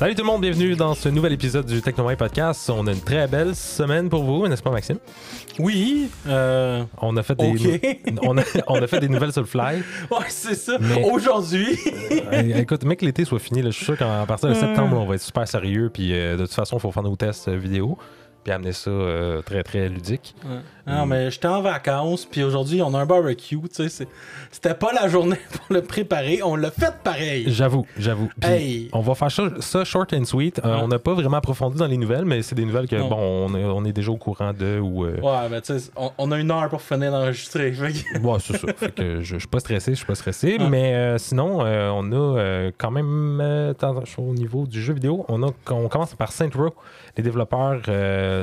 Salut tout le monde, bienvenue dans ce nouvel épisode du Technomai Podcast. On a une très belle semaine pour vous, n'est-ce pas Maxime? Oui. Euh... On a fait des on, a, on a fait des nouvelles sur le fly. Ouais, c'est ça. Mais- Aujourd'hui. Euh, écoute, mec, l'été soit fini, là, je suis sûr qu'à partir de septembre, on va être super sérieux. Puis euh, de toute façon, il faut faire nos tests euh, vidéo. Puis amener ça euh, très très ludique. Non, mais j'étais en vacances, puis aujourd'hui, on a un barbecue. Tu sais, c'était pas la journée pour le préparer. On l'a fait pareil. J'avoue, j'avoue. Hey. On va faire ça, ça short and sweet. Euh, Ouais. On n'a pas vraiment approfondi dans les nouvelles, mais c'est des nouvelles que, Non. bon, on est, on est déjà au courant de. Ou, euh, Ouais, mais tu sais, on, on a une heure pour finir d'enregistrer. que- Ouais, c'est ça. Fait que je, je suis pas stressé, je suis pas stressé. Ah. Mais euh, sinon, euh, on a quand même, au niveau du jeu vidéo, on, a, on commence par Saint Row. Les développeurs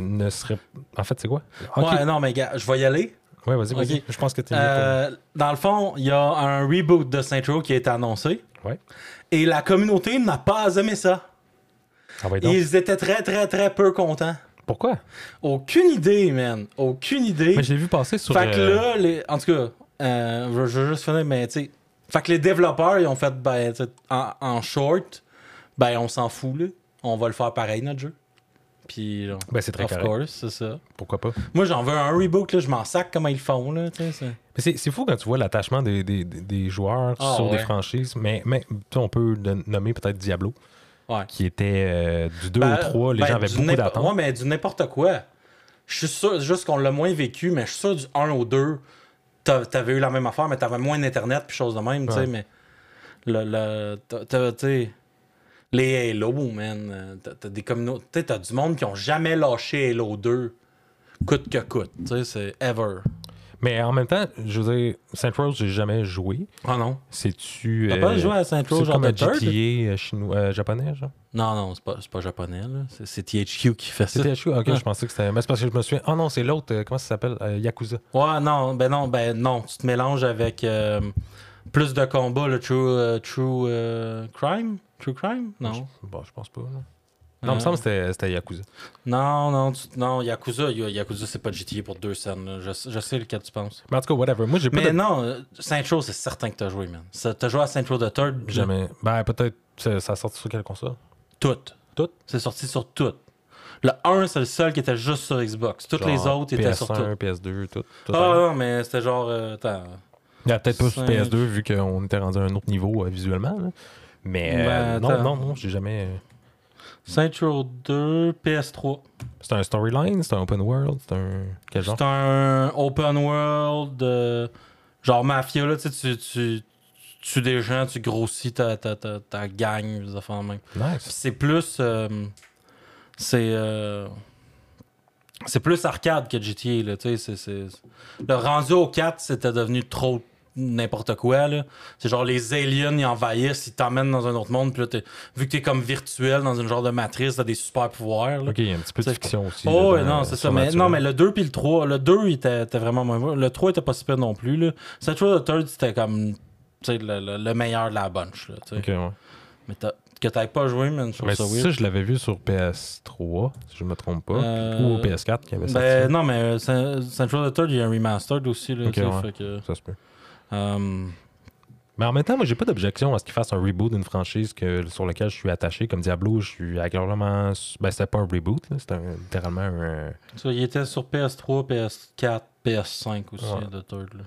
ne seraient. En fait, c'est quoi? Ouais, non, mais gars, je vais y aller. Ouais, vas-y, vas-y. Je pense que tu Euh, dans le fond, il y a un reboot de Saint Row qui a été annoncé. Ouais. Et la communauté n'a pas aimé ça. Ah, ouais, donc? Ils étaient très, très, très peu contents. Pourquoi? Aucune idée, man. Aucune idée. Mais je l'ai vu passer sur. Fait que euh, là, les... en tout cas, euh, je, veux juste finir, mais tu sais. Fait que les développeurs, ils ont fait, ben, en, en short, ben, on s'en fout, là. On va le faire pareil, notre jeu. Puis, genre, Ben, c'est très of correct. course, c'est ça. Pourquoi pas? Moi, j'en veux un reboot, là. Je m'en sac comment ils font, là. C'est- fou quand tu vois l'attachement des, des, des- joueurs Ah, sur des franchises. Mais, mais on peut le nommer peut-être Diablo, Ouais. qui était euh, du 2 Ben, au 3. Les ben, gens avaient beaucoup d'attentes. Ouais, mais du n'importe quoi. Je suis sûr, juste qu'on l'a moins vécu, mais je suis sûr du 1 au 2, t'a- t'avais eu la même affaire, mais t'avais moins d'internet puis choses de même, tu sais, mais le, le les Halo, man, euh, t'as- des communautés, t'as du monde qui ont jamais lâché Halo 2, coûte que coûte, tu sais, c'est ever. Mais en même temps, je veux dire, Saint Rose, j'ai jamais joué. Ah non? C'est-tu. T'as euh, pas joué à Saint c'est Rose genre comme de un? GTA euh, chinois, euh, japonais, genre? Non, non, c'est pas, c'est pas japonais, là, c'est, c'est THQ qui fait ça. C'était HQ? Ok, Ah. je pensais que c'était. Mais c'est parce que je me souviens. Oh non, c'est l'autre. euh, comment ça s'appelle Euh, Yakuza. Ouais, non, ben non, ben non, tu te mélanges avec euh, plus de combats, le True, euh, true euh, Crime? True Crime? Non. Bon, je pense pas. Non, non il Euh, me semble que c'était- Yakuza. Non, non, tu- non, Yakuza, Yakuza, c'est pas GTA pour deux scènes. Je, je sais lequel tu penses. Mais en tout cas, whatever. Moi, j'ai pas Mais de- non, euh, Saint Row, c'est certain que t'as joué, man. T'as joué à Saint Row de Third? Jamais. Ben, peut-être. Ça, a sorti sur quelle console? Toutes. Toutes? C'est sorti sur toutes. Le 1, c'est le seul qui était juste sur Xbox. Toutes les autres étaient sur PS1, toutes. PS2, tout. tout Ah non, mais c'était genre... euh, attends. Il y a peut-être pas sur Cinq. PS2 vu qu'on était rendu à un autre niveau euh, visuellement. là. Mais euh, non, non, non, j'ai jamais. Saint Row 2, PS3. C'est un storyline, c'est un open world, c'est un. Quel genre? C'est un open world, euh, genre mafia, là, tu sais, tu, tu, tu tues des gens, tu grossis ta, ta, ta, ta gang, des affaires de même. Nice. c'est plus. euh, c'est. euh, c'est plus arcade que GTA, là, tu sais. Le rendu au 4, c'était devenu trop n'importe quoi, là. C'est genre les aliens, ils envahissent, ils t'emmènent dans un autre monde, puis là, t'es- vu que t'es comme virtuel dans une genre de matrice, t'as des super pouvoirs, là. Ok, il y a un petit peu de fiction aussi. Oh, non, euh, c'est ça. Mais, non, mais le 2 puis le 3, le 2 il était, était vraiment mauvais. Le 3 était pas si pire non plus. Là. Le third, c'était comme tu sais, le, le- le meilleur de la bunch. Là. Ok, ouais. Mais t'as- que t'avais pas joué, man, je trouve Mais ça ça, weird. je l'avais vu sur PS3, si je me trompe pas. Euh, Ou au PS4 qui avait sorti. Ben, non, mais euh, Central the Third, il y a un remastered aussi. Là, ouais. fait que, Ça se peut. Euh, Mais en même temps, moi, j'ai pas d'objection à ce qu'ils fassent un reboot d'une franchise que, sur laquelle je suis attaché. Comme Diablo, je suis agréablement. Ben, c'était pas un reboot, là, c'était littéralement un. vois, il était sur PS3, PS4, PS5 aussi, Ouais. The Third. Là.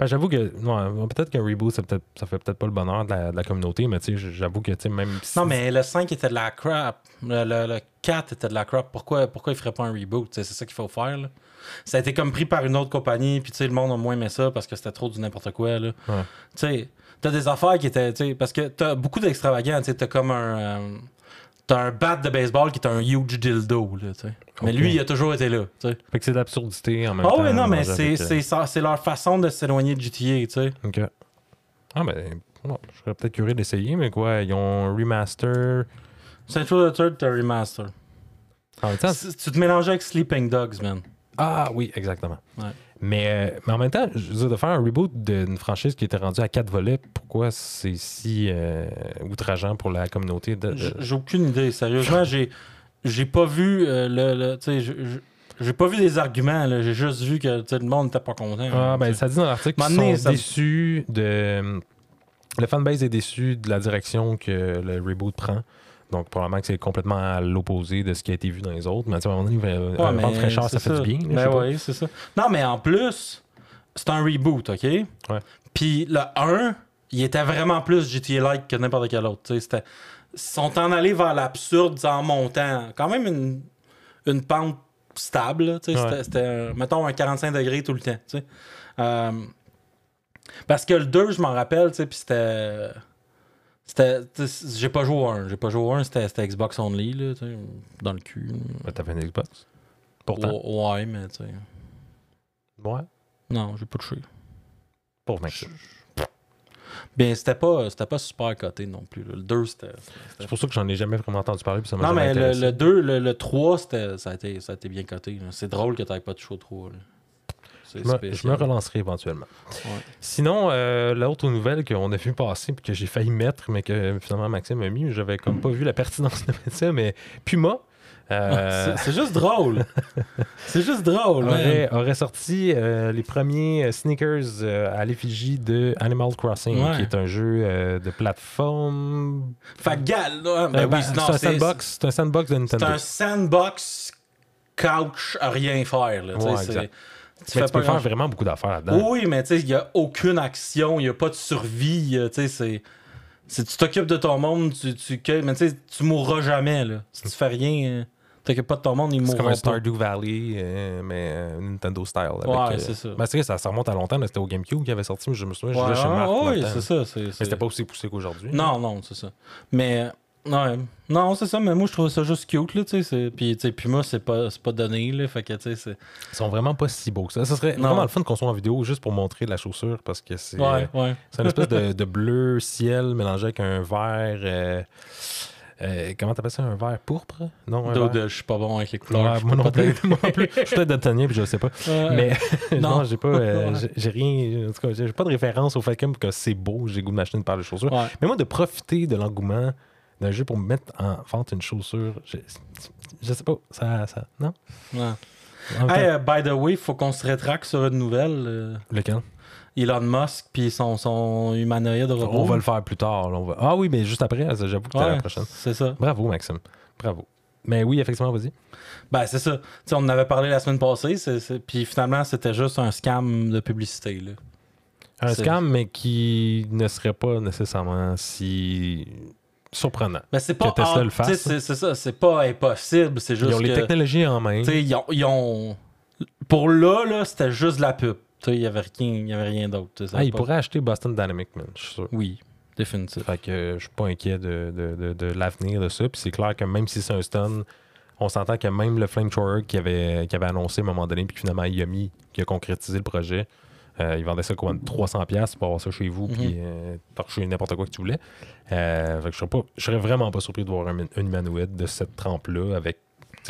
Ben, j'avoue que ouais, peut-être qu'un reboot, ça, ça fait peut-être pas le bonheur de la, de la communauté, mais j'avoue que même si. Non, mais le 5 était de la crap. Le, le- le 4 était de la crap. Pourquoi, pourquoi il ferait pas un reboot? C'est ça qu'il faut faire. Là. Ça a été comme pris par une autre compagnie, puis tu sais, le monde a moins aimé ça parce que c'était trop du n'importe quoi. Là. Ouais. Tu sais, t'as des affaires qui étaient. Parce que t'as beaucoup d'extravagants. T'as comme un. euh, T'as un bat de baseball qui est un huge dildo. Là, tu sais. Mais lui, il a toujours été là. tu sais. Fait que c'est de l'absurdité en même Ah temps. oui, non, mais c'est euh, c'est leur façon de s'éloigner de GTA. Tu sais. Ok. Ah, ben, bon, je serais peut-être curieux d'essayer, mais quoi, ils ont un remaster. Central Third, t'as remaster. En même temps, Tu te mélanges avec Sleeping Dogs, man. Ah oui, exactement. Ouais. Mais, euh, mais en même temps, je veux dire, de faire un reboot d'une franchise qui était rendue à quatre volets, pourquoi c'est si euh, outrageant pour la communauté de. J'ai aucune idée. Sérieusement, j'ai j'ai pas vu euh, le. j'ai pas vu des arguments. J'ai juste vu que le monde n'était pas content. Ah, ben, tu sais. ça dit dans l'article qu'ils sont ça- déçus de. Le fanbase est déçu de la direction que le reboot prend. Donc, probablement que c'est complètement à l'opposé de ce qui a été vu dans les autres. Mais à un moment donné, euh, Ouais, un vent de fraîcheur, ça fait du bien. Ben oui, c'est ça. Non, mais en plus, c'est un reboot, OK? Ouais. Puis le 1, il était vraiment plus GTA-like que n'importe quel autre. Ils sont en allés vers l'absurde en montant. Quand même une, une pente stable. Ouais. C'était, euh, mettons, un 45 degrés tout le temps. Euh, parce que le 2, je m'en rappelle, puis c'était... C'était, j'ai pas joué au 1. J'ai pas joué 1, c'était, Xbox Only, là, tu sais, dans le cul. Ouais, T'avais une Xbox? Pourtant. Ouais, ouais, mais tu sais. Ouais. Non, j'ai pas touché. Pour Maxime. Bien, c'était pas, c'était pas super coté non plus. là. Le 2, c'était. C'est pour ça que j'en ai jamais vraiment entendu parler. Puis ça Non, mais le, le 2, le, le 3, c'était, ça, a été, ça a été bien coté. C'est drôle que t'aies pas touché au 3. là. C'est Je me, je spécial. me relancerai éventuellement. Ouais. Sinon, euh, l'autre nouvelle qu'on a vu passer puis que j'ai failli mettre, mais que finalement Maxime a mis, j'avais comme pas vu la pertinence de mettre ça, mais Puma euh, C'est, c'est juste drôle. c'est juste drôle. aurait, aurait sorti euh, les premiers euh, sneakers à l'effigie de Animal Crossing, Ouais. qui est un jeu de plateforme. Fait que, gal, là, ben oui, ben, non, c'est un sandbox, c'est un sandbox de C'est Nintendo. un sandbox couch à rien faire. Là, Ouais, c'est-. Tu Mais fais tu peux faire vraiment beaucoup d'affaires là-dedans. Oui, mais tu sais, il n'y a aucune action, il n'y a pas de survie. euh, Tu sais, c'est. Si tu t'occupes de ton monde, tu, tu cueilles, mais tu sais, tu mourras jamais. Là. Si tu fais rien, euh, t'occupes pas de ton monde, il C'est mourra comme un. Stardew Valley, euh, mais euh, Nintendo style. Avec, Ouais, euh, c'est ça. Ben, c'est vrai, ça, ça remonte à longtemps. C'était au GameCube qui avait sorti, mais je me souviens, Ouais, je jouais chez Marc oui, c'est ça. c'est- Mais c'est- c'était pas aussi poussé qu'aujourd'hui. Non, non, c'est ça. Mais. Ouais. Non, c'est ça, mais moi je trouve ça juste cute, là, tu sais. Puis, tu sais, Puma, c'est pas, pas donné, là. Fait que, tu sais. Ils sont vraiment pas si beaux que ça. Ça serait Non. vraiment le fun qu'on soit en vidéo juste pour montrer la chaussure parce que c'est Ouais, ouais. c'est une espèce de, de bleu ciel mélangé avec un vert. euh, euh, comment t'appelles ça Un vert pourpre? Non, un je suis pas bon avec les couleurs. Ouais, moi non plus. t'aider. moi non plus. Je suis peut-être daltonien puis je sais pas. Mais non, Non. j'ai pas, euh, j'ai- rien. En tout cas, j'ai pas de référence au fait que que c'est beau. J'ai goût de m'acheter une paire de chaussures. Ouais. Mais moi, de profiter de l'engouement d'un jeu pour me mettre en vente une chaussure, je, je sais pas. Ça, ça non? Ouais. Hey, euh, by the way, faut qu'on se rétracte sur une nouvelle. euh, lequel? Elon Musk puis son, son humanoïde robot. On va le faire plus tard. là, on va- Ah oui, mais juste après. J'avoue que c'était Ouais, la prochaine. C'est ça. Bravo, Maxime. Bravo. Mais oui, effectivement, vas-y. Ben, c'est ça. Tu sais, on en avait parlé la semaine passée, c'est- c'est- puis finalement, c'était juste un scam de publicité. Là. Un C'est- scam, mais qui ne serait pas nécessairement si surprenant. Ben, c'est pas. Que Tesla le fasse, sais, C'est c'est ça. C'est pas impossible. C'est juste Ils ont les technologies en main. ils ont, ils ont- Pour là, là c'était juste de la pub. Il n'y avait rien, il y avait rien d'autre. Ah, ils pourraient acheter Boston Dynamics, man, je suis sûr. Oui, définitif. Fait que je suis pas inquiet de, de, de, de l'avenir de ça. Puis c'est clair que même si c'est un stun, on s'entend que même le Flamethrower qui avait, qui avait annoncé à un moment donné, puis finalement il a mis, qui a concrétisé le projet, euh, il vendait ça quoi, 300$ pour avoir ça chez vous, Mhm. puis euh, torcher n'importe quoi que tu voulais. Euh, fait que je serais, pas, je serais vraiment pas surpris de voir un, un humanoïde de cette trempe-là, avec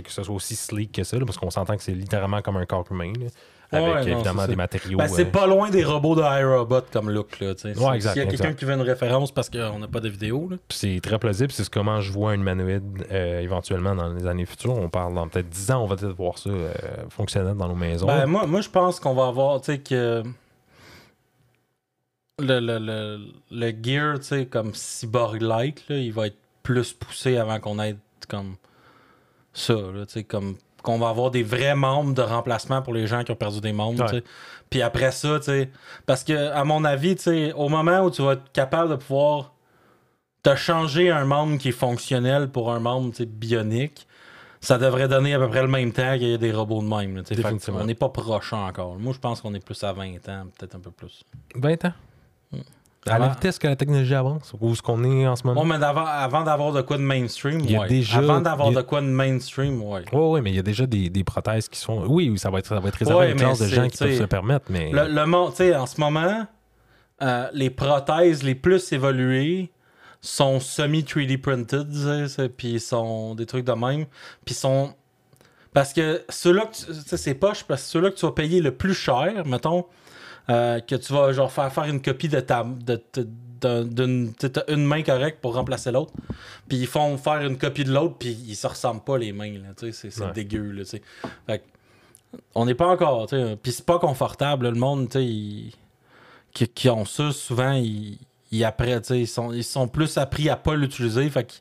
que ce soit aussi sleek que ça, là, parce qu'on s'entend que c'est littéralement comme un corps humain, là, avec Ouais, évidemment des matériaux. Ben, c'est euh, pas loin des robots de iRobot comme look. Là. Ouais, exact, S'il y a quelqu'un qui veut une référence parce qu'on n'a pas de vidéo. Là. C'est très plausible. C'est comment je vois un humanoïde euh, éventuellement dans les années futures. On parle dans peut-être 10 ans, on va peut-être voir ça euh, fonctionnel dans nos maisons. Ben, moi, moi, je pense qu'on va avoir, tu sais, que le, le, le, le gear, tu sais, comme cyborg-like, là, il va être plus poussé avant qu'on ait comme ça, là, tu sais, comme qu'on va avoir des vrais membres de remplacement pour les gens qui ont perdu des membres, Ouais. Puis après ça, parce que, à mon avis, au moment où tu vas être capable de pouvoir te changer un membre qui est fonctionnel pour un membre, bionique, ça devrait donner à peu près le même temps qu'il y a des robots de même. là. Fait on n'est pas proche encore. Moi, je pense qu'on est plus à 20 ans, peut-être un peu plus. 20 ans? À la vitesse que la technologie avance, où est-ce qu'on est en ce moment? Ouais, mais avant d'avoir de quoi de mainstream, Il y a ouais. déjà- Avant d'avoir a- de quoi de mainstream. Oui, oui, mais il y a déjà des, des prothèses qui sont. Oui, ça va être, ça va être réservé Ouais, à une mais classe de gens qui peuvent se permettre, mais. Le, le monde, tu sais, en ce moment, euh, les prothèses les plus évoluées sont semi-3D printed, tu sais, c'est- puis sont des trucs de même, puis sont... Parce que ceux-là c'est poche, parce que ceux-là que tu vas payer le plus cher, mettons, euh, que tu vas genre faire faire une copie de ta... De, de- d'un- d'une une main correcte pour remplacer l'autre puis ils font faire une copie de l'autre puis ils se ressemblent pas les mains c'est Ouais. dégueu là fait on n'est pas encore puis c'est pas confortable là, le monde tu sais ils- qui, qui ont ça souvent ils, ils après ils sont ils sont plus appris à pas l'utiliser fait que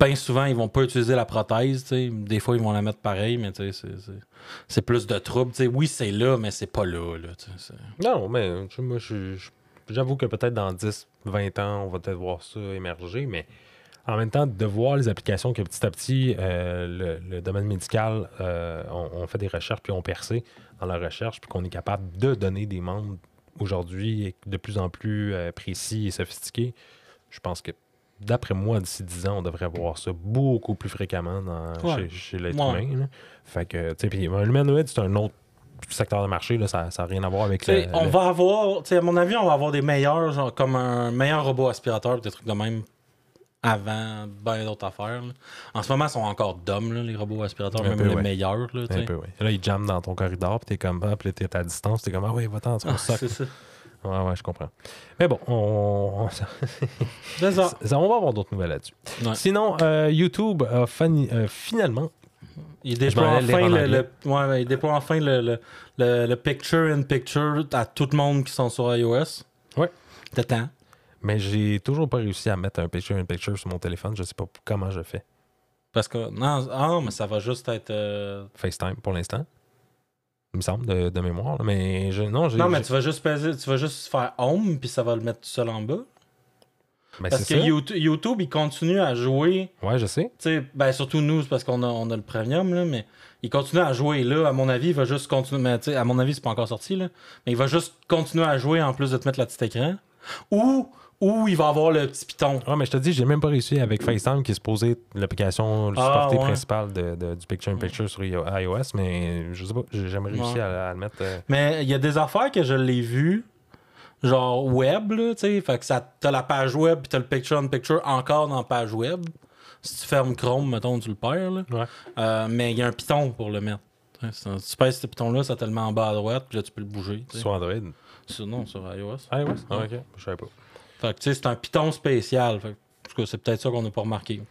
bien souvent, ils vont pas utiliser la prothèse. tu sais. Des fois, ils vont la mettre pareil, mais c'est- plus de trouble. tu sais. Oui, c'est là, mais c'est pas là. là Non, mais moi, j'avoue que peut-être dans 10, 20 ans, on va peut-être voir ça émerger, mais en même temps, de voir les applications que petit à petit, euh, le, domaine médical, euh, on, fait des recherches, puis on percé dans la recherche, puis qu'on est capable de donner des membres aujourd'hui de plus en plus euh, précis et sophistiqués, je pense que d'après moi, d'ici 10 ans, on devrait voir ça beaucoup plus fréquemment dans- Ouais. chez, chez l'être Ouais. humain. là. Fait que, tu sais, puis un humanoïde, c'est un autre secteur de marché, là, ça n'a rien à voir avec le- on le- va avoir, tu sais, à mon avis, on va avoir des meilleurs, genre, comme un meilleur robot aspirateur, des trucs de même, avant ben d'autres affaires. là. En ce moment, ils sont encore là, les robots aspirateurs, Un même peu, les ouais. meilleurs. Là, tu Un sais. peu, oui. Là, il jamme dans ton corridor, puis t'es comme, ah, puis t'es à distance, t'es comme, ah oui, va-t'en, tu Ah, ça. Ouais, ouais, je comprends. Mais bon, on, on, ça- ça. on va avoir d'autres nouvelles là-dessus. Ouais. Sinon, euh, YouTube a euh, finalement. Il déploie enfin le, ouais, il déploie enfin le, le, le, le picture-in-picture à tout le monde qui sont sur iOS. Ouais. C'était temps. Mais j'ai toujours pas réussi à mettre un picture-in-picture sur mon téléphone. Je sais pas comment je fais. Parce que, non, ah, mais ça va juste être... euh, FaceTime pour l'instant. Il me semble, de, de mémoire. là. Mais je, non, j'ai. Non, mais j'ai- tu vas juste peser, tu vas juste faire home, puis ça va le mettre tout seul en bas. ben, Parce c'est que ça. YouTube, YouTube, il continue à jouer Ouais, je sais. Tu sais, ben surtout nous, c'est parce qu'on a, on a le premium, là, mais il continue à jouer là. À mon avis, il va juste continuer. Mais tu sais, à mon avis, c'est pas encore sorti, là. Mais il va juste continuer à jouer en plus de te mettre le petit écran. Ou, ou il va avoir le petit piton. Ah, mais je te dis, j'ai même pas réussi avec FaceTime, qui est supposé l'application Ah, supportée ouais. principale de, de- du Picture-in-Picture sur iO- iOS, mais je sais pas, j'ai jamais réussi Ouais. à, à le mettre. euh, Mais il y a des affaires que je l'ai vues, genre web, là, tu sais. Fait que ça, t'as la page web, puis t'as le picture-in-picture encore dans la page web. Si tu fermes Chrome, mettons, tu le perds, là. Ouais. Euh, mais il y a un piton pour le mettre. Un- tu pèses ce piton-là, ça te le met en bas à droite, puis là, tu peux le bouger. Sur Android? Sur- non, sur iOS. iOS? Ah, ok. Je savais pas. Fait que, tu sais, c'est un piton spécial. Fait que, c'est peut-être ça qu'on n'a pas remarqué.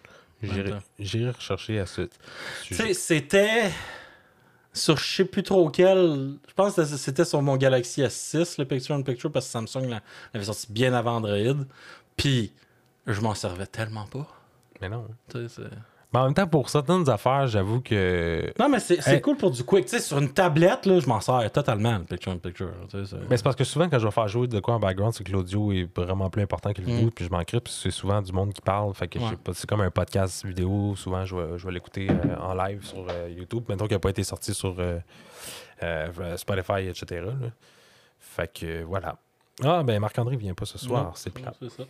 J'irai rechercher à ce Tu sujet. sais, c'était sur je sais plus trop quel. Je pense que c'était sur mon Galaxy S6, le Picture in Picture, parce que Samsung la- l'avait sorti bien avant Android. Puis, je m'en servais tellement pas. Mais non. Tu sais, c'est- Mais en même temps, pour certaines affaires, j'avoue que. Non, mais c'est Hey. cool pour du quick. Tu sais, sur une tablette, là, je m'en sers totalement, le Picture in Picture. tu sais, c'est- Mais c'est parce que souvent, quand je vais faire jouer de quoi en background, c'est que l'audio est vraiment plus important que le vidéo, Mm. puis je m'en crée, puis c'est souvent du monde qui parle. Fait que je Ouais. sais pas, c'est comme un podcast vidéo. Souvent, je vais, je vais l'écouter euh, en live sur euh, YouTube. Mettons qu'il n'a pas été sorti sur euh, Spotify, etc. là. Fait que voilà. Ah, ben Marc-André vient pas ce soir, c'est plat. c'est ça.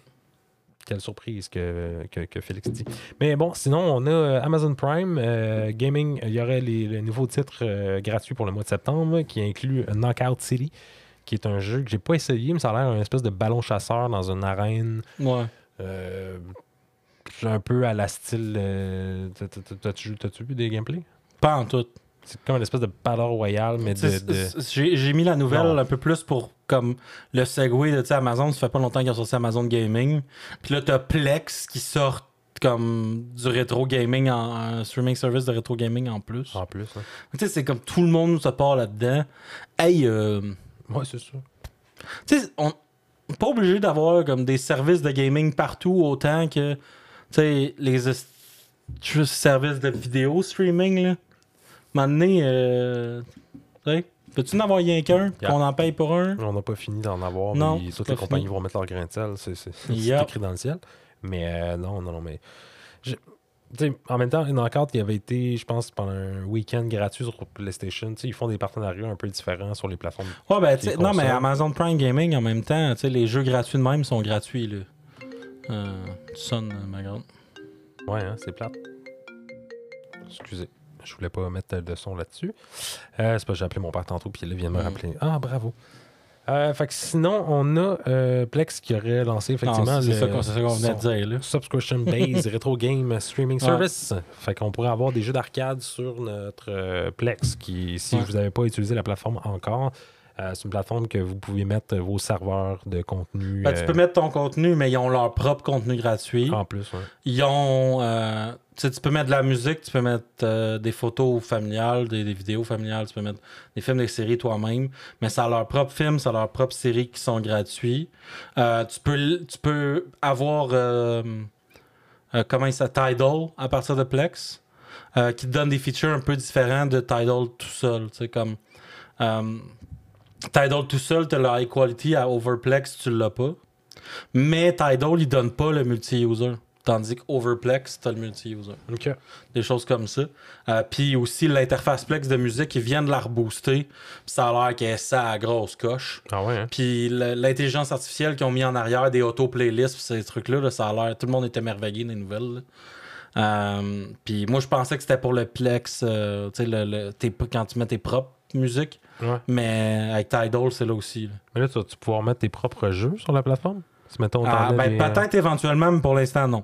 Quelle surprise que, que, que Félix dit. Mais bon, sinon, on a euh, Amazon Prime euh, Gaming. Il y aurait les, le nouveau titre euh, gratuit pour le mois de septembre qui inclut Knockout City, qui est un jeu que j'ai pas essayé, mais ça a l'air un espèce de ballon chasseur dans une arène. Ouais. euh, un peu à la style. t'as- t'as- T'as-tu t'as-tu vu des gameplays? Pas en tout. C'est comme une espèce de Battle Royale, mais de. J'ai mis la nouvelle Non. un peu plus pour comme le segue de Amazon. Ça fait pas longtemps qu'ils ont sorti Amazon Gaming. Puis là, t'as Plex qui sort comme du rétro gaming, en, un streaming service de rétro gaming en plus. En plus. hein. Tu sais, c'est comme tout le monde se part là-dedans. Hey, euh, Ouais, c'est ça. tu sais, on n'est pas obligé d'avoir comme des services de gaming partout autant que tu sais, les services de vidéo streaming. Là. Donné, euh, tu sais, peux-tu en avoir rien qu'un Yeah. qu'on en paye pour un? On n'a pas fini d'en avoir, Non, mais toutes les compagnies fini. vont mettre leur grain de sel. C'est Yep. écrit dans le ciel. Mais euh, non, non, non, mais. je- tu sais, en même temps, Knockout, il avait été, je pense, pendant un week-end gratuit sur PlayStation. Tu sais, ils font des partenariats un peu différents sur les plateformes. Ouais, ben, tu sais, Les non, mais. Amazon Prime Gaming, en même temps, tu sais, les jeux gratuits de même sont gratuits. Là. Euh, tu sonnes, ma grande. Ouais, hein, c'est plate. Excusez. Je voulais pas mettre de son là-dessus. Euh, c'est parce que j'ai appelé mon père tantôt, puis là, il vient de me Mm. rappeler. Ah, bravo. Euh, fait que sinon, on a euh, Plex qui aurait lancé effectivement Non, c'est le- ça qu'on venait de dire. Là. Subscription Based Retro Game Streaming Ouais. Service. Fait qu'on pourrait avoir des jeux d'arcade sur notre euh, Plex qui, si Ouais. vous n'avez pas utilisé la plateforme encore, euh, c'est une plateforme que vous pouvez mettre vos serveurs de contenu Ben, tu euh, peux mettre ton contenu, mais ils ont leur propre contenu gratuit. en plus. ouais. Ils ont. euh, tu peux mettre de la musique, tu peux mettre des photos familiales, des, des vidéos familiales, tu peux mettre des films, des séries toi-même. Mais ça a leurs propres films, ça a leurs propres séries qui sont gratuits. Tu, peux, tu peux avoir. euh, comment il s'appelle Tidal à partir de Plex, euh, qui te donne des features un peu différents de Tidal tout seul. Tu sais, comme euh, Tidal tout seul, tu as la high quality à Overplex, tu l'as pas. Mais Tidal, il donne pas le multi-user. Tandis que Overplex, tu as le multi-user. OK. Des choses comme ça. Euh, puis aussi l'interface Plex de musique, ils viennent de la rebooster. Ça a l'air qu'elle est ça à grosse coche. Ah ouais, hein? Puis l'intelligence artificielle qu'ils ont mis en arrière, des auto-playlists, ces trucs-là, là, ça a l'air. Tout le monde est émerveillé des nouvelles. là. Euh, puis moi, je pensais que c'était pour le Plex, euh, tu sais, le, le- tes- quand tu mets tes propres musiques. Ouais. Mais avec Tidal, c'est là aussi. là. Mais là, tu vas-tu pouvoir mettre tes propres jeux sur la plateforme? Si mettons, Ah, ben, les, euh, peut-être éventuellement, mais pour l'instant, non.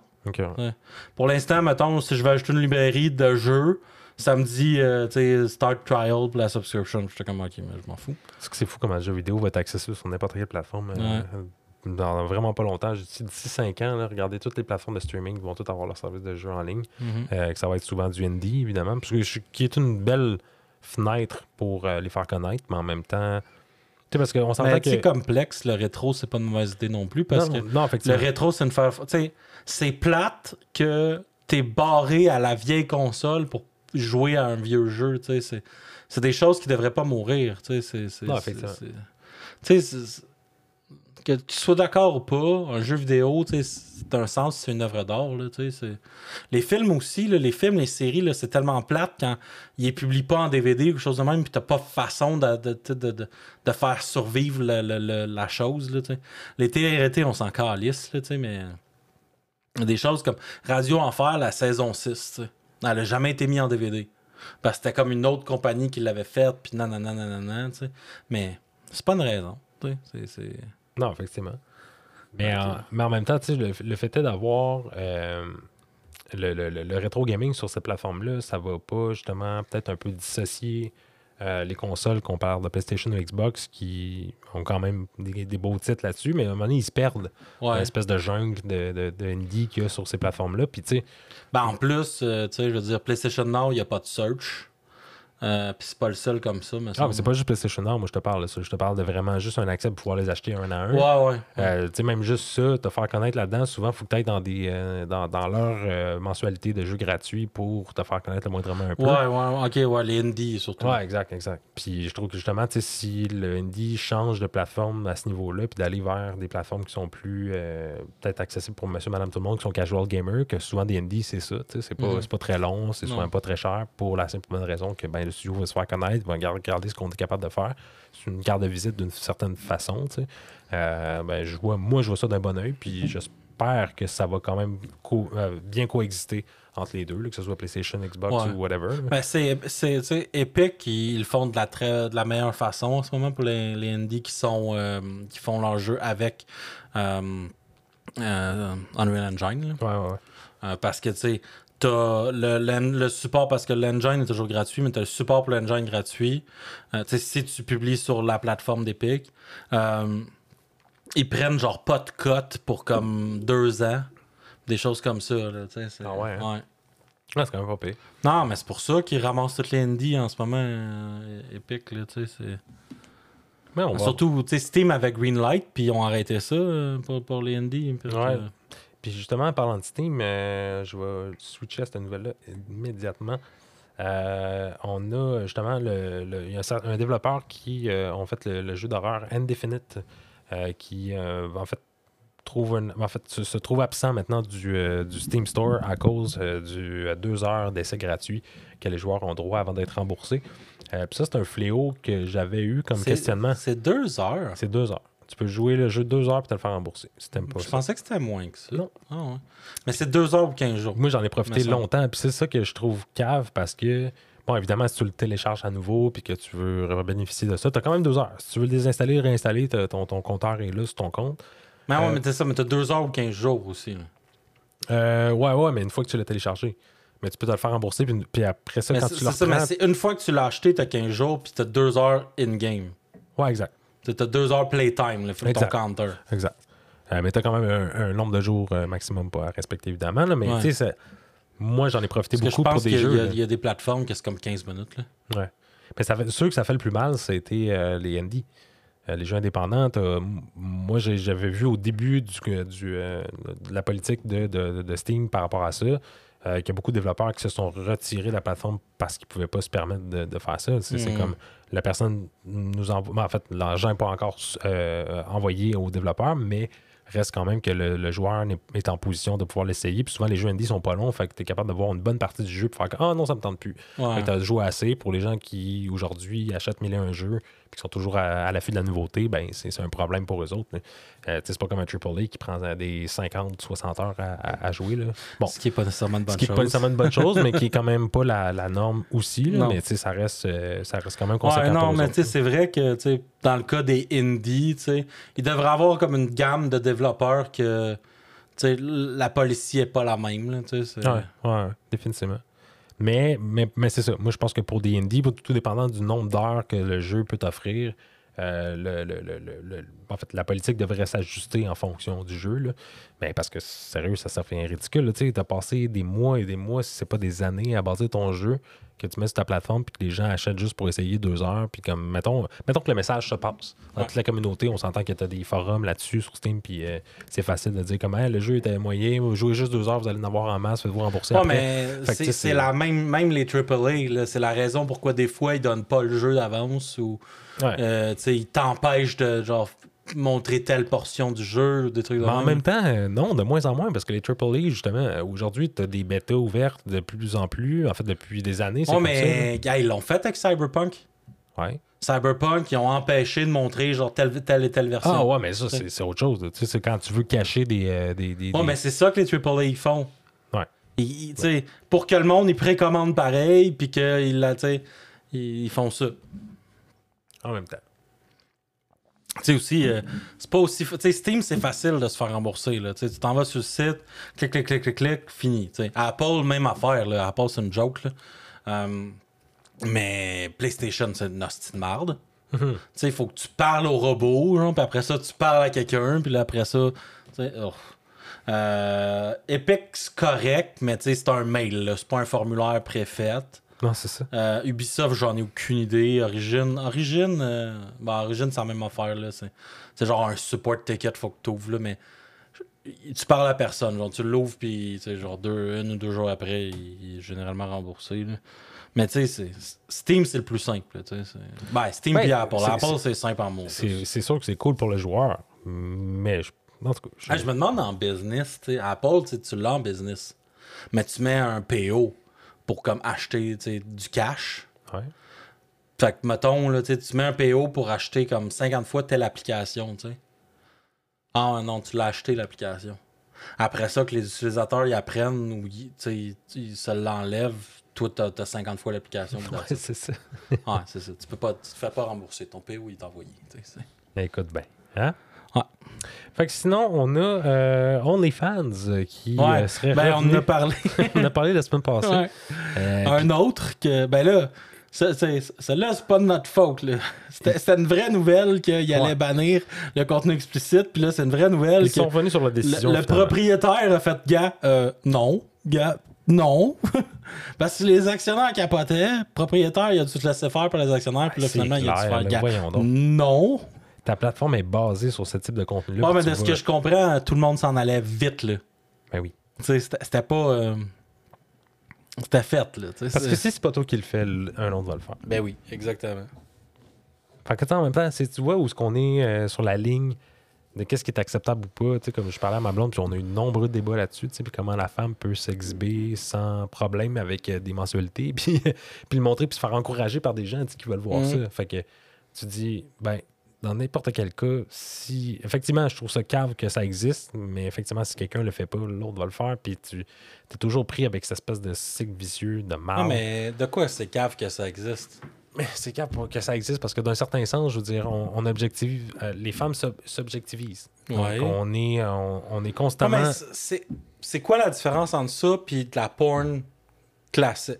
Pour l'instant, mettons, si je vais acheter une librairie de jeux, ça me dit, euh, tu sais, start trial pour la subscription. J'étais comme, ok, mais je m'en fous. Parce que c'est fou comment le jeu vidéo va être accessible sur n'importe quelle plateforme. euh, Dans vraiment pas longtemps, je d'ici 5 ans, là, regardez toutes les plateformes de streaming vont toutes avoir leur service de jeu en ligne. Mhm. Euh, que ça va être souvent du indie, évidemment, parce que je- qui est une belle fenêtre pour euh, les faire connaître, mais en même temps. Tu sais, parce qu'on s'entend que. comme Plex, le rétro, c'est pas une mauvaise idée non plus parce non, que non, le rétro, c'est une faire. Tu sais, c'est plate que t'es barré à la vieille console pour jouer à un vieux jeu. Tu sais, c'est, c'est des choses qui devraient pas mourir. Tu sais, c'est. Que tu sois d'accord ou pas, un jeu vidéo, c'est un sens, c'est une œuvre d'art. Les films aussi, les films, les séries, c'est tellement plate quand ils les publient pas en DVD ou quelque chose de même, puis t'as pas façon de, de, de, de- faire survivre le- le- la chose. Là, les TRT, on s'en calisse, là, mais des choses comme Radio Enfer, la saison 6, tu sais, elle a jamais été mise en DVD. Parce que c'était comme une autre compagnie qui l'avait faite, puis nanana, nanana. Mais c'est pas une raison. Non, effectivement. Mais en, mais en même temps, tu sais, le, le fait est d'avoir euh, le, le- le- le rétro gaming sur cette plateforme-là, ça va pas justement peut-être un peu dissocier euh, les consoles qu'on parle de PlayStation ou Xbox qui ont quand même des, des beaux titres là-dessus, mais à un moment donné, ils se perdent dans Ouais. l'espèce de jungle de, de, de indie qu'il y a sur ces plateformes-là. Puis tu sais, Ben, en plus, euh, tu sais, je veux dire, PlayStation Now, il n'y a pas de search. Euh, puis c'est pas le seul comme ça. Mais ah, mais c'est pas juste PlayStation Now, moi je te parle de ça. Je te parle de vraiment juste un accès pour pouvoir les acheter un à un. Ouais, ouais. Euh, tu sais, même juste ça, te faire connaître là-dedans, souvent, il faut que tu ailles dans, des, euh, dans, dans leur euh, mensualité de jeux gratuits pour te faire connaître le moindrement un peu. Ouais, ouais, ok, ouais, les indies surtout. Ouais, exact, exact. Puis je trouve que justement, tu sais, si le indie change de plateforme à ce niveau-là, puis d'aller vers des plateformes qui sont plus peut-être accessibles pour monsieur, madame, tout le monde, qui sont casual gamers, que souvent des indies, c'est ça. tu sais, C'est pas, Mhm. pas très long, c'est souvent pas très cher pour la simple bonne raison que ben, le studio va se faire connaître, va regarder, ce qu'on est capable de faire. C'est une carte de visite d'une certaine façon. Euh, ben, je vois, moi, je vois ça d'un bon oeil, puis j'espère que ça va quand même co- euh, bien coexister entre les deux, là, que ce soit PlayStation, Xbox Ouais. ou whatever. Ben, c'est, Epic, ils, font de la, très, de la meilleure façon en ce moment pour les, les indies qui, sont, euh, qui font leur jeu avec Unreal Engine. là. Ouais, ouais, parce que, tu sais, t'as le, le support, parce que l'engine est toujours gratuit, mais t'as le support pour l'engine gratuit. Euh, tu sais, si tu publies sur la plateforme d'Epic, euh, ils prennent genre pas de cote pour comme deux ans. Des choses comme ça, là, tu c'est- Ah ouais, hein? Ah, c'est quand même pas pire. Non, mais c'est pour ça qu'ils ramassent toutes les indies en ce moment, euh, Epic, là, tu sais. c'est- Mais on va- Surtout, tu sais, Steam avec Greenlight, puis ils ont arrêté ça euh, pour, pour les indies. Ouais. Puis justement, en parlant de Steam, euh, je vais switcher à cette nouvelle-là immédiatement. Euh, on a justement le, y a un, développeur qui euh, ont fait le, le jeu d'horreur Indefinite, euh, qui en fait trouve un- en fait se, se trouve absent maintenant du, du Steam Store à cause du deux heures d'essai gratuit que les joueurs ont droit avant d'être remboursés. Puis ça, c'est un fléau que j'avais eu comme questionnement. C'est deux heures? C'est deux heures. Tu peux jouer le jeu deux heures puis te le faire rembourser si t'aimes pas Je ça. pensais que c'était moins que ça. Non. Ah ouais. Mais c'est deux heures ou quinze jours. Moi, j'en ai profité longtemps. Puis c'est ça que je trouve cave parce que, bon, évidemment, si tu le télécharges à nouveau puis que tu veux bénéficier de ça, tu as quand même deux heures. Si tu veux le désinstaller, réinstaller, t'as- ton, ton compteur est là sur ton compte. Mais ouais, Euh, mais t'as ça, mais t'as deux heures ou quinze jours aussi. là. Euh, ouais, ouais, mais une fois que tu l'as téléchargé. Mais tu peux te le faire rembourser. Puis, puis après ça, Mais quand c'est tu le c'est ça, mais reprends... c'est une fois que tu l'as acheté, t'as 15 jours, puis t'as deux heures in-game. Ouais, exact. T'as- T'as deux heures playtime, là, ton Exact. counter. Exact. Euh, mais tu as quand même un, un nombre de jours euh, maximum à respecter, évidemment. là, mais Ouais. tu sais, moi, j'en ai profité Parce que je beaucoup pour pense des y, jeux. a- il y a des plateformes qui c'est comme 15 minutes. Là. Ouais. Mais ça fait, ceux que ça fait le plus mal, c'était euh, les indies. euh, les jeux indépendants, t'as- moi j'avais vu au début du, du, euh, de la politique de, de- de Steam par rapport à ça, euh, qu'il y a beaucoup de développeurs qui se sont retirés de la plateforme parce qu'ils ne pouvaient pas se permettre de, de faire ça. C'est c'est Mhm. comme la personne nous envoie. En fait, l'argent n'est pas encore euh, envoyé aux développeurs, mais reste quand même que le, le joueur est en position de pouvoir l'essayer. Puis souvent, les jeux indie sont pas longs, fait que tu es capable de voir une bonne partie du jeu pour faire que Ah non, ça me tente plus. Ouais. tu as joué assez. Pour les gens qui, aujourd'hui, achètent mille et un jeux puis qui sont toujours à, à l'affût de la nouveauté, ben c'est un problème pour eux autres. là. Euh, c'est pas comme un AAA qui prend des 50, 60 heures à, à- à jouer. Là. Bon, Ce qui n'est pas nécessairement une bonne ce qui n'est chose. pas nécessairement une bonne chose, mais qui est quand même pas la, la norme aussi. là. Mais ça reste, euh, ça reste quand même conséquent Ouais, non, pour eux mais c'est vrai que dans le cas des indies, il devrait avoir comme une gamme de développeurs que la policy n'est pas la même. Là, Ouais, ouais, définitivement. Mais, mais, mais c'est ça. Moi, je pense que pour indies, tout dépendant du nombre d'heures que le jeu peut t'offrir, euh, en fait, la politique devrait s'ajuster en fonction du jeu. Là. Ben, parce que, sérieux, ça, ça fait ridicule. Tu as passé des mois et des mois, si c'est pas des années, à baser ton jeu que tu mets sur ta plateforme puis que les gens achètent juste pour essayer deux heures. Puis comme, mettons, mettons que le message se passe. Dans toute la communauté, on s'entend que tu as des forums là-dessus sur Steam, puis euh, c'est facile de dire comme, Hey, le jeu était moyen, vous jouez juste deux heures, vous allez en avoir en masse, faites-vous rembourser. Ouais, après. mais c'est c'est la même, même les AAA, c'est la raison pourquoi des fois ils donnent pas le jeu d'avance ou Ouais. euh, tu sais, ils t'empêchent de genre montrer telle portion du jeu ou des trucs de Mais en même? temps, euh, non, de moins en moins, parce que les AAA, justement, euh, aujourd'hui, tu as des bêtas ouvertes de plus en plus, en fait, depuis des années. comme mais gars, ils l'ont fait avec Cyberpunk. Ouais. Cyberpunk, ils ont empêché de montrer genre telle, telle et telle version. Ah ouais, mais ça, c'est c'est autre chose. Tu sais, c'est quand tu veux cacher des... euh, des, des- Ouais, des- mais c'est ça que les AAA ils font. Ouais. Ils- ils- tu sais, Pour que le monde il précommande pareil, puis qu'ils la- tu sais, ils ils font ça. En même temps. Tu sais aussi, euh, c'est pas aussi. Tu sais, Steam, c'est facile de se faire rembourser. Là. Tu t'en vas sur le site, clic, clic, clic, clic, clic, fini. Apple, même affaire. Là. Apple, c'est une joke. Là. Euh, mais PlayStation, c'est une hostie de marde. Tu sais, il faut que tu parles au robot, genre, puis après ça, tu parles à quelqu'un, puis là, après ça, oh. Euh, Epic, c'est correct, mais tu sais, c'est un mail, c'est pas un formulaire préfet. Non, c'est ça. Euh, Ubisoft, j'en ai aucune idée. Origin, Origin, euh, ben, Origin, c'est la même affaire. Là. C'est, c'est genre un support ticket, faut que tu ouvres. Là, mais tu parles à personne. Genre, tu l'ouvres, puis genre deux, une ou deux jours après, il, il est généralement remboursé. là. Mais tu sais, c'est- Steam, c'est le plus simple. c'est- Ben, Steam Ben, puis Apple. c'est- Apple, c'est simple en mots. C'est c'est sûr que c'est cool pour le joueur, mais je, en tout cas, je- Ah, je me demande en business, Apple, tu l'as en business, mais tu mets un PO pour comme acheter du cash. ouais. Fait que, mettons, là, tu mets un PO pour acheter comme 50 fois telle application, tu sais. Ah non, tu l'as acheté l'application. Après ça, que les utilisateurs ils apprennent ou ils, se l'enlèvent, toi, t'as as 50 fois l'application. Ouais, c'est ça. ouais, c'est ça. Tu peux pas, tu te fais pas rembourser. Ton PO, il est envoyé. Ben, écoute bien. Hein? Ouais. Fait que sinon, on a euh, OnlyFans qui Ouais, euh, serait ben, on en a parlé. on a parlé la semaine passée. Ouais. Euh, Un autre que, ben là, celle-là, c'est pas de notre faute. C'était une vraie nouvelle qu'il allait Ouais. bannir le contenu explicite. Puis là, c'est une vraie nouvelle ils que sont revenus sur la décision. le, propriétaire a fait gars, non, gars, non. Parce que les actionnaires capotaient, le propriétaire, il a dû se laisser faire par les actionnaires. Puis là, C'est finalement, il a dû clair, faire gars. Non. Ta plateforme est basée sur ce type de contenu-là. Ouais, mais de ce que je comprends, tout le monde s'en allait vite. là. Ben oui. Tu sais, C'était pas. euh, C'était fait. Là, Parce que si c'est pas toi qui le fais, un autre va le faire. Ben oui, exactement. Fait que tu sais, en même temps, c'est- tu vois où est-ce qu'on est euh, sur la ligne de qu'est-ce qui est acceptable ou pas. Tu sais, comme je parlais à ma blonde, puis on a eu de nombreux débats là-dessus, tu sais, puis comment la femme peut s'exhiber sans problème avec euh, des mensualités, puis, puis le montrer, puis se faire encourager par des gens qui veulent voir Mhm. ça. Fait que tu dis, ben, dans n'importe quel cas, si. Effectivement, je trouve ça cave que ça existe, mais effectivement, si quelqu'un le fait pas, l'autre va le faire, puis tu es toujours pris avec cette espèce de cycle vicieux de mal. Ah, mais de quoi c'est cave que ça existe? Mais c'est pour que ça existe parce que d'un certain sens, je veux dire, on, on objective, euh, les femmes s'ob- s'objectivisent. Ouais. on est, on, on est Non, constamment. mais c'est- quoi la différence entre ça puis de la porn classique?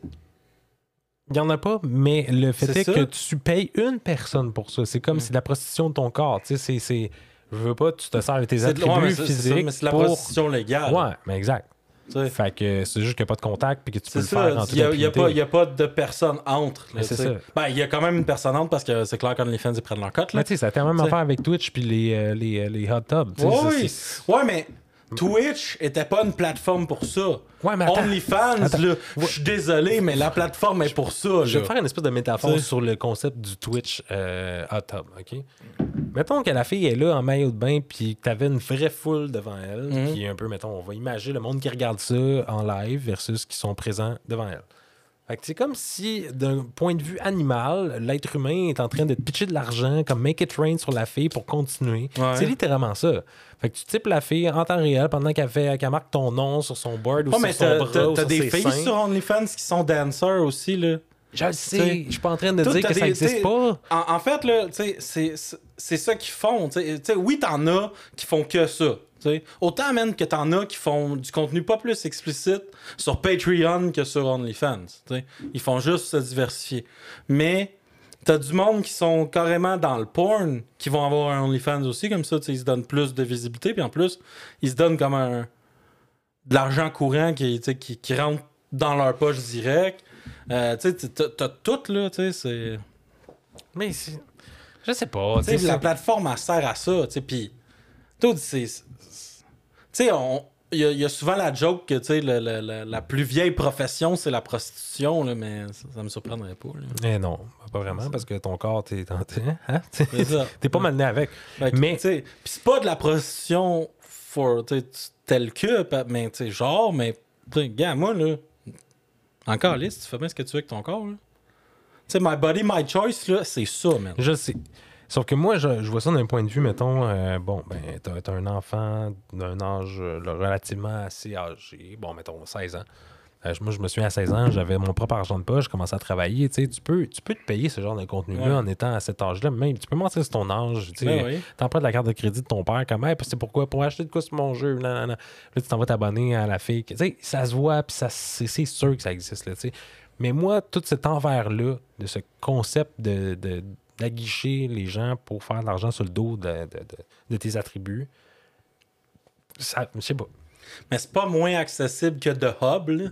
Il n'y en a pas, mais le fait C'est est que tu payes une personne pour ça. C'est comme si la prostitution de ton corps. Tu sais, c'est, c'est. Je veux pas, tu te sers de tes attributs ouais, mais c'est- c'est ça, physiques. mais c'est la pour... prostitution légale. Ouais, mais exact. Fait que c'est juste qu'il n'y a pas de contact puis que tu peux le faire en toute il n'y a, a pas- de personne entre. c'est ça. Ben, il y a quand même une personne entre parce que c'est clair quand les fans ils prennent leur cote. Là. Mais tu sais, ça a tellement T'sais. affaire avec Twitch puis les, euh, les, euh, les hot tubs. oui. Ouais, mais Twitch était pas une plateforme pour ça. Ouais, mais attends. OnlyFans, Attends. là, je suis désolé, mais la plateforme est pour ça. Je vais faire une espèce de métaphore sur le concept du Twitch euh, hot tub, OK? Mettons que la fille est là en maillot de bain puis que t'avais une vraie foule devant elle Mhm. qui est un peu, mettons, on va imaginer le monde qui regarde ça en live versus qui sont présents devant elle. Fait que c'est comme si, d'un point de vue animal, l'être humain est en train de te pitcher de l'argent comme make it rain sur la fille pour continuer. Ouais. C'est littéralement ça. Fait que tu types la fille en temps réel pendant qu'elle fait qu'elle marque ton nom sur son board ou mais sur son bras t'as- ou sur des ses filles seins. sur OnlyFans qui sont danseurs aussi, là. Je le sais, T'sais, je suis pas en train de dire que ça des- t'sais, pas. En, en fait, là, c'est- c'est c'est ça qu'ils font. tu sais. Tu sais, oui, t'en as qui font que ça. Autant même que t'en as qui font du contenu pas plus explicite sur Patreon que sur OnlyFans. Ils font juste se diversifier. Mais t'as du monde qui sont carrément dans le porn qui vont avoir un OnlyFans aussi, comme ça, ils se donnent plus de visibilité. Puis en plus, ils se donnent comme un de l'argent courant qui, qui, qui rentre dans leur poche direct. Euh, tu t'as tout, là, tu sais, c'est... Mais je sais pas. La plateforme, elle sert à ça, tu sais, puis... tout, c'est... Tu sais, on... Il y, a- il y a souvent la joke que, tu le- le- la plus vieille profession, c'est la prostitution, là, mais ça, ça me surprendrait pas, là. Eh non, pas vraiment, parce que ton corps, t'es t'es- hein? T'es- pas mal né avec. Fait que, Mais- c'est pas de la prostitution for, tu sais, tel que, mais, tu sais, genre, mais, gars, moi, là, encore liste, tu fais bien ce que tu veux avec ton corps, là. Tu sais, my body, my choice, là, c'est ça, man. Je sais. Sauf que moi, je, je vois ça d'un point de vue, mettons, euh, bon, ben, t'as t'as un enfant d'un âge euh, relativement assez âgé, bon, mettons, 16 ans. Euh, moi, je me suis à 16 ans, j'avais mon propre argent de poche, je commençais à travailler, tu sais, tu peux, tu peux te payer ce genre de contenu-là Ouais. en étant à cet âge-là, même, tu peux mentir sur ton âge, tu sais, Ben oui. t'empruntes la carte de crédit de ton père, comme, hey, c'est pourquoi, pour acheter de quoi sur mon jeu, nan, nan, nan. Là, tu t'en vas t'abonner à la fille, tu sais, ça se voit, puis ça, c'est c'est sûr que ça existe, là, tu sais. Mais moi, tout cet envers-là, de ce concept de, de- d'aguicher les gens pour faire de l'argent sur le dos de, de- de- de tes attributs, ça, je sais pas. Mais c'est pas moins accessible que The Hub, là.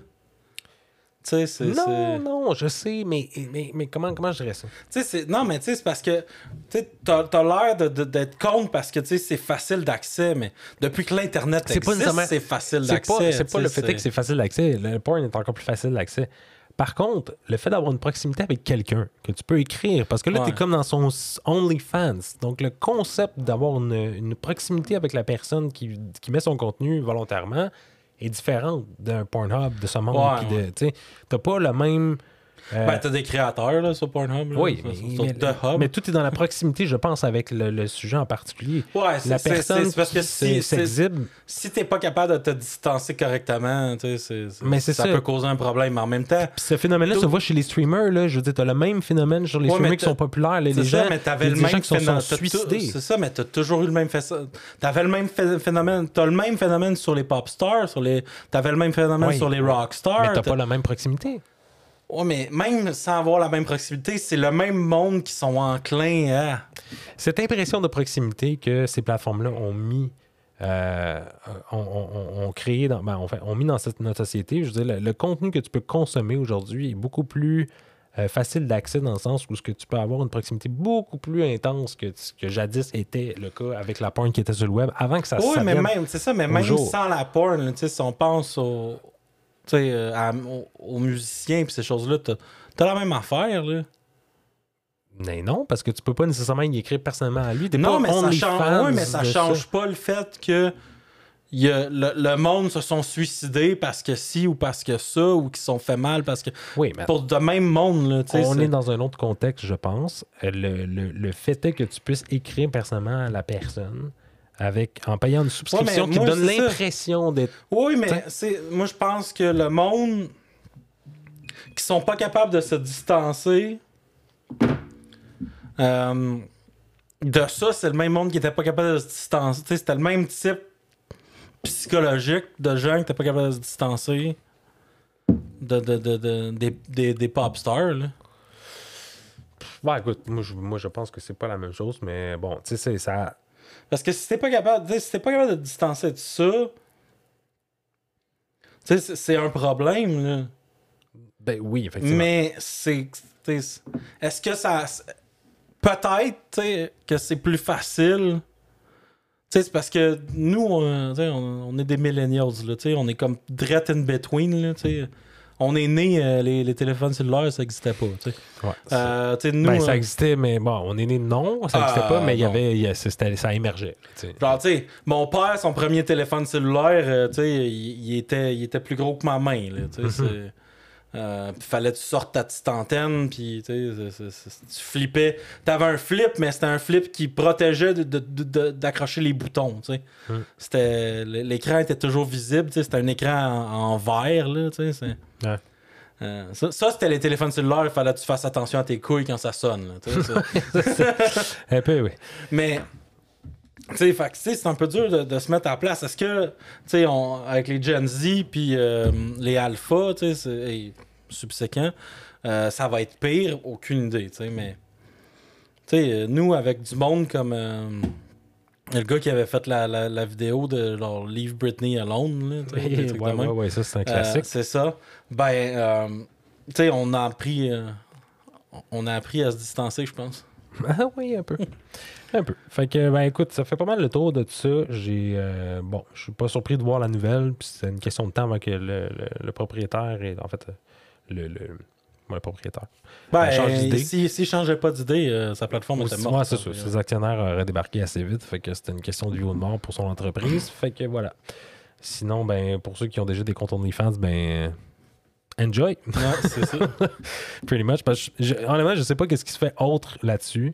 Tu sais, c'est... Non, c'est- non, je sais, mais, mais, mais comment, comment je dirais ça? C'est- non, mais tu sais, c'est parce que t'as t'as l'air de- de- d'être contre parce que tu sais, c'est facile d'accès, mais depuis que l'Internet C'est pas existe, nécessairement- c'est facile d'accès. pas, c'est pas le fait que c'est facile d'accès. Le porn est encore plus facile d'accès. Par contre, le fait d'avoir une proximité avec quelqu'un que tu peux écrire, parce que là, Ouais. tu es comme dans son OnlyFans. Donc, le concept d'avoir une, une proximité avec la personne qui, qui met son contenu volontairement est différent d'un Pornhub, de ce monde. Ouais, tu T'as pas le même. Euh, Ben, t'as des créateurs là, sur Pornhub. Là, oui, sur- mais, sur mais- The Hub. mais tout est dans la proximité, je pense, avec le, le sujet en particulier. Ouais, c'est- La personne c'est parce que si- s'exhibe, si t'es pas capable de te distancer correctement, tu sais, c'est- c'est- Mais c'est ça, ça. peut causer un problème. Mais en même temps, Puis ce phénomène-là se voit chez les streamers. Là. Je veux dire, t'as le même phénomène sur les Ouais, streamers qui sont populaires. les ça, gens, mais t'avais le gens même qui sont, sont phénomène. t'as suicidés. tout- C'est ça, mais t'as toujours eu le même phénomène. T'avais le même phé- phénomène. T'as le même phénomène sur les pop stars, sur les. T'avais le même phénomène sur les rock stars. Mais t'as- pas la même proximité. Ouais, mais même sans avoir la même proximité, c'est le même monde qui sont enclins à. Cette impression de proximité que ces plateformes-là ont mis, euh, créé, dans, ben, fait, ont mis dans cette, notre société, je veux dire, le, le contenu que tu peux consommer aujourd'hui est beaucoup plus euh, facile d'accès dans le sens où ce que tu peux avoir une proximité beaucoup plus intense que ce que jadis était le cas avec la porn qui était sur le web avant que ça Oui, mais même, c'est ça, mais même jour. sans la porn, là, tu sais, si on pense au, tu sais, euh, aux, aux musiciens et ces choses-là, t'as as la même affaire. Là. Mais non, parce que tu peux pas nécessairement y écrire personnellement à lui. Non, mais ça, change, ouais, mais ça change pas le fait que y a- le, le monde se sont suicidés parce que si ou parce que ça, ou qui se sont fait mal parce que. Oui, mais Pour de même monde, là, on c'est- est dans un autre contexte, je pense. Euh, Le, le- le fait est que tu puisses écrire personnellement à la personne avec, en payant une subscription Ouais, qui moi, donne l'impression d'être. Oui, mais c'est moi je pense que le monde qui sont pas capables de se distancer euh, de ça, c'est le même monde qui était pas capable de se distancer. C'était le même type psychologique de gens qui étaient pas capables de se distancer de, de, de, de- des, des, des pop stars. Là. Ouais, écoute, moi je, moi, je pense que c'est pas la même chose, mais bon, tu sais, ça. Parce que si t'es pas capable, si t'es pas capable de te distancer de ça, c'est- un problème, là. Ben oui, effectivement. Mais c'est. Est-ce que ça. Peut-être que c'est plus facile? C'est parce que nous, on, on, on est des millennials, là, on est comme direct in between. Là. On est né, euh, les, les téléphones cellulaires, ça n'existait pas. tu sais. Ouais, Euh, sais, nous, ben, ça euh, existait, mais bon, on est né non, ça n'existait Ah, pas, mais il y avait, y a- ça émergeait. tu sais. Genre, tu sais, mon père, son premier téléphone cellulaire, tu sais, il, il était, il était plus gros que ma main, là, tu sais, c'est- euh, fallait que tu sortes ta petite antenne, puis tu flippais. T'avais un flip, mais c'était un flip qui protégeait de- de- de- de- d'accrocher les boutons. Mm. C'était, l'écran était toujours visible, c'était un écran en, en verre, là. Ouais. Euh, ça, ça, c'était les téléphones cellulaires, il fallait que tu fasses attention à tes couilles quand ça sonne. là, ça. Un peu, oui. Mais, tu sais, c'est un peu dur de, de se mettre à la place. Est-ce que, tu sais, avec les Gen Z puis euh, les Alpha, tu sais, subséquents, euh, ça va être pire? Aucune idée, tu sais, mais, tu sais, euh, nous, avec du monde comme euh, le gars qui avait fait la, la- la vidéo de genre Leave Britney Alone, là, des Ouais, ouais, ouais, ça, c'est un classique. c'est ça. Ben, tu sais, on a appris, on a appris à se distancer, je pense. Ah oui, un peu. un peu. Fait que, ben écoute, ça fait pas mal le tour de tout ça. J'ai, euh, bon, je suis pas surpris de voir la nouvelle. Puis c'est une question de temps avant que le, le- le propriétaire, et en fait, euh, le, le, le propriétaire. Ben, change d'idée. si, s'il changeait pas d'idée, euh, sa plateforme était Aussi- morte. ouais, c'est ça. ça. Ses actionnaires auraient débarqué assez vite. Fait que c'était une question de vie ou de mort pour son entreprise. fait que voilà. Sinon, ben, pour ceux qui ont déjà des comptes OnlyFans, ben, enjoy. Ouais, c'est ça. Pretty much. Parce que je, honnêtement, je sais pas qu'est-ce qui se fait autre là-dessus,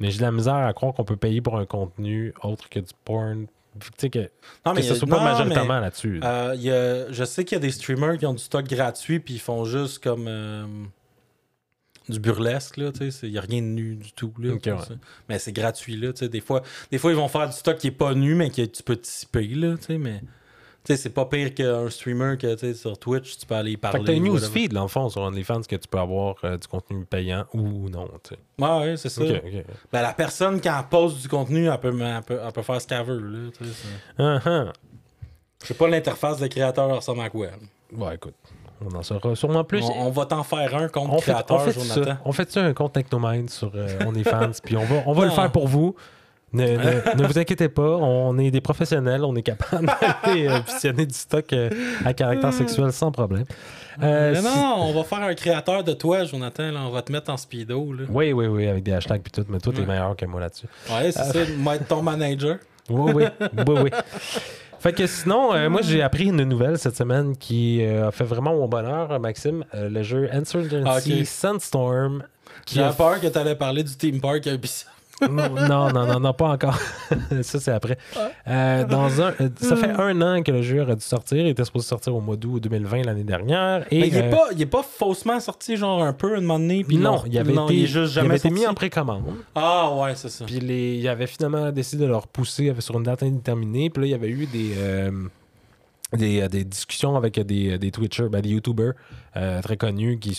mais j'ai de la misère à croire qu'on peut payer pour un contenu autre que du porn. Tu sais, que, Non, que il y ce soit pas majoritairement mais, là-dessus. euh, il y a- je sais qu'il y a des streamers qui ont du stock gratuit puis ils font juste comme euh, du burlesque là, tu sais, c'est- il y a rien de nu du tout là. Ouais. Mais c'est gratuit là, tu sais, des fois des fois ils vont faire du stock qui est pas nu mais que tu peux anticiper là, tu sais, mais sais, c'est pas pire qu'un streamer que sur Twitch, tu peux aller y fait parler. que t'as un whatever. newsfeed, dans le fond, sur OnlyFans, que tu peux avoir euh, du contenu payant ou non. tu sais. Ouais, ouais, c'est ça. Ben, la personne qui en pose du contenu, elle peut, elle peut, elle peut faire ce qu'elle veut là, tu sais, c'est-. Je sais pas l'interface de créateur ressemble à quoi. Ouais, écoute, on en saura sûrement plus. On, on va t'en faire un compte On fait, on créateur, fait ça. On fait ça un compte Technomind sur euh, OnlyFans, puis on va, on va le faire pour vous. Ne, ne- ne vous inquiétez pas, on est des professionnels, on est capable d'aller euh, visionner du stock euh, à caractère sexuel sans problème. Euh, Mais si- non, on va faire un créateur de toi, Jonathan. là. On va te mettre en speedo. Là. Oui, oui, oui, avec des hashtags puis tout, mais toi, t'es Ouais. meilleur que moi là-dessus. Ouais, c'est ça. Être ton manager. Oui, oui, oui, oui. Fait que sinon, euh, moi, j'ai appris une nouvelle cette semaine qui euh, a fait vraiment mon bonheur, euh, Maxime. Euh, le jeu Insurgency Ah, ok. Sandstorm. Qui a J'ai peur que tu allais parler du Team Park Ubisoft. Non, non, non, non, pas encore. ça, c'est après. Euh, dans un, euh, ça fait un an que le jeu aurait dû sortir. Il était supposé sortir au mois d'août 2020 l'année dernière. Et, Mais il est, euh, pas, il est pas faussement sorti, genre un peu, un moment donné. Puis non, il avait non, été, il est juste il jamais avait été mis en précommande. Ah, ouais, c'est ça. Puis les, il avait finalement décidé de le repousser sur une date indéterminée. Puis là, il y avait eu des, euh, des, des discussions avec des, des Twitchers, ben, des YouTubers euh, très connus qui